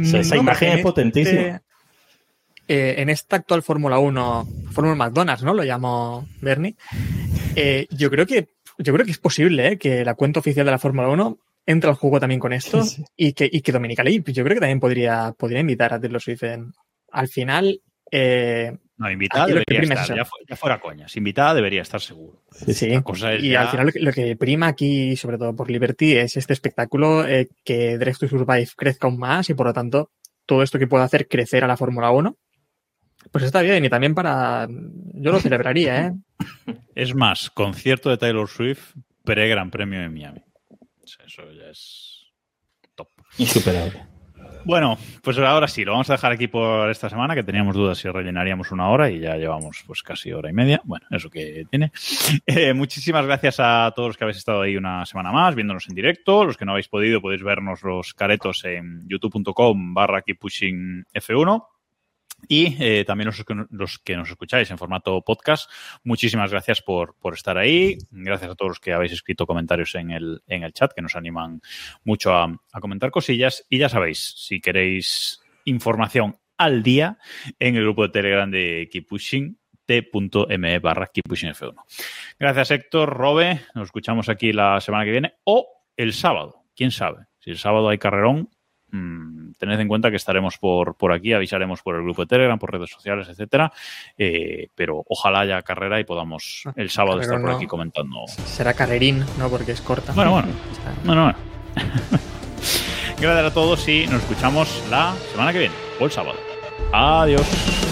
O sea, esa No, imagen es potentísima. Eh, en esta actual Fórmula 1, Fórmula McDonald's, ¿no? Lo llamó Bernie. eh, yo creo que yo creo que es posible ¿eh? que la cuenta oficial de la Fórmula 1 entra al juego también con esto y que, y que Dominicali, yo creo que también podría, podría invitar a Taylor Swift en, al final. Eh, no, invitada debería estar, ya, fuera coñas. Invitada debería estar seguro. Sí, y al final lo que, prima aquí, sobre todo por Liberty, es este espectáculo eh, que Drive to Survive crezca aún más y por lo tanto todo esto que pueda hacer crecer a la Fórmula 1. Pues está bien, y también para. Yo lo celebraría, ¿eh? Es más, concierto de Taylor Swift, pre-Gran Premio de Miami. Eso ya es top. Insuperable. Bueno, pues ahora sí, lo vamos a dejar aquí por esta semana, que teníamos dudas si rellenaríamos una hora y ya llevamos pues casi hora y media. Bueno, eso que tiene. Eh, muchísimas gracias a todos los que habéis estado ahí una semana más, viéndonos en directo. Los que no habéis podido, podéis vernos los caretos en youtube.com barra pushing F1. Y eh, también los los que, nos escucháis en formato podcast, muchísimas gracias por, por, estar ahí. Gracias a todos los que habéis escrito comentarios en el, en el chat, que nos animan mucho a, a comentar cosillas. Y ya sabéis, si queréis información al día, en el grupo de Telegram de Keep Pushing, t.me barra F1. Gracias Héctor, Robe, nos escuchamos aquí la semana que viene o el sábado, quién sabe. Si el sábado hay carrerón, mmm, tened en cuenta que estaremos por, por aquí, avisaremos por el grupo de Telegram, por redes sociales, etcétera. Eh, pero ojalá haya carrera y podamos ah, el sábado estar por aquí comentando. Será carrerín, ¿no? Porque es corta. Bueno, bueno. bueno, bueno. Gracias a todos y nos escuchamos la semana que viene o el sábado. Adiós.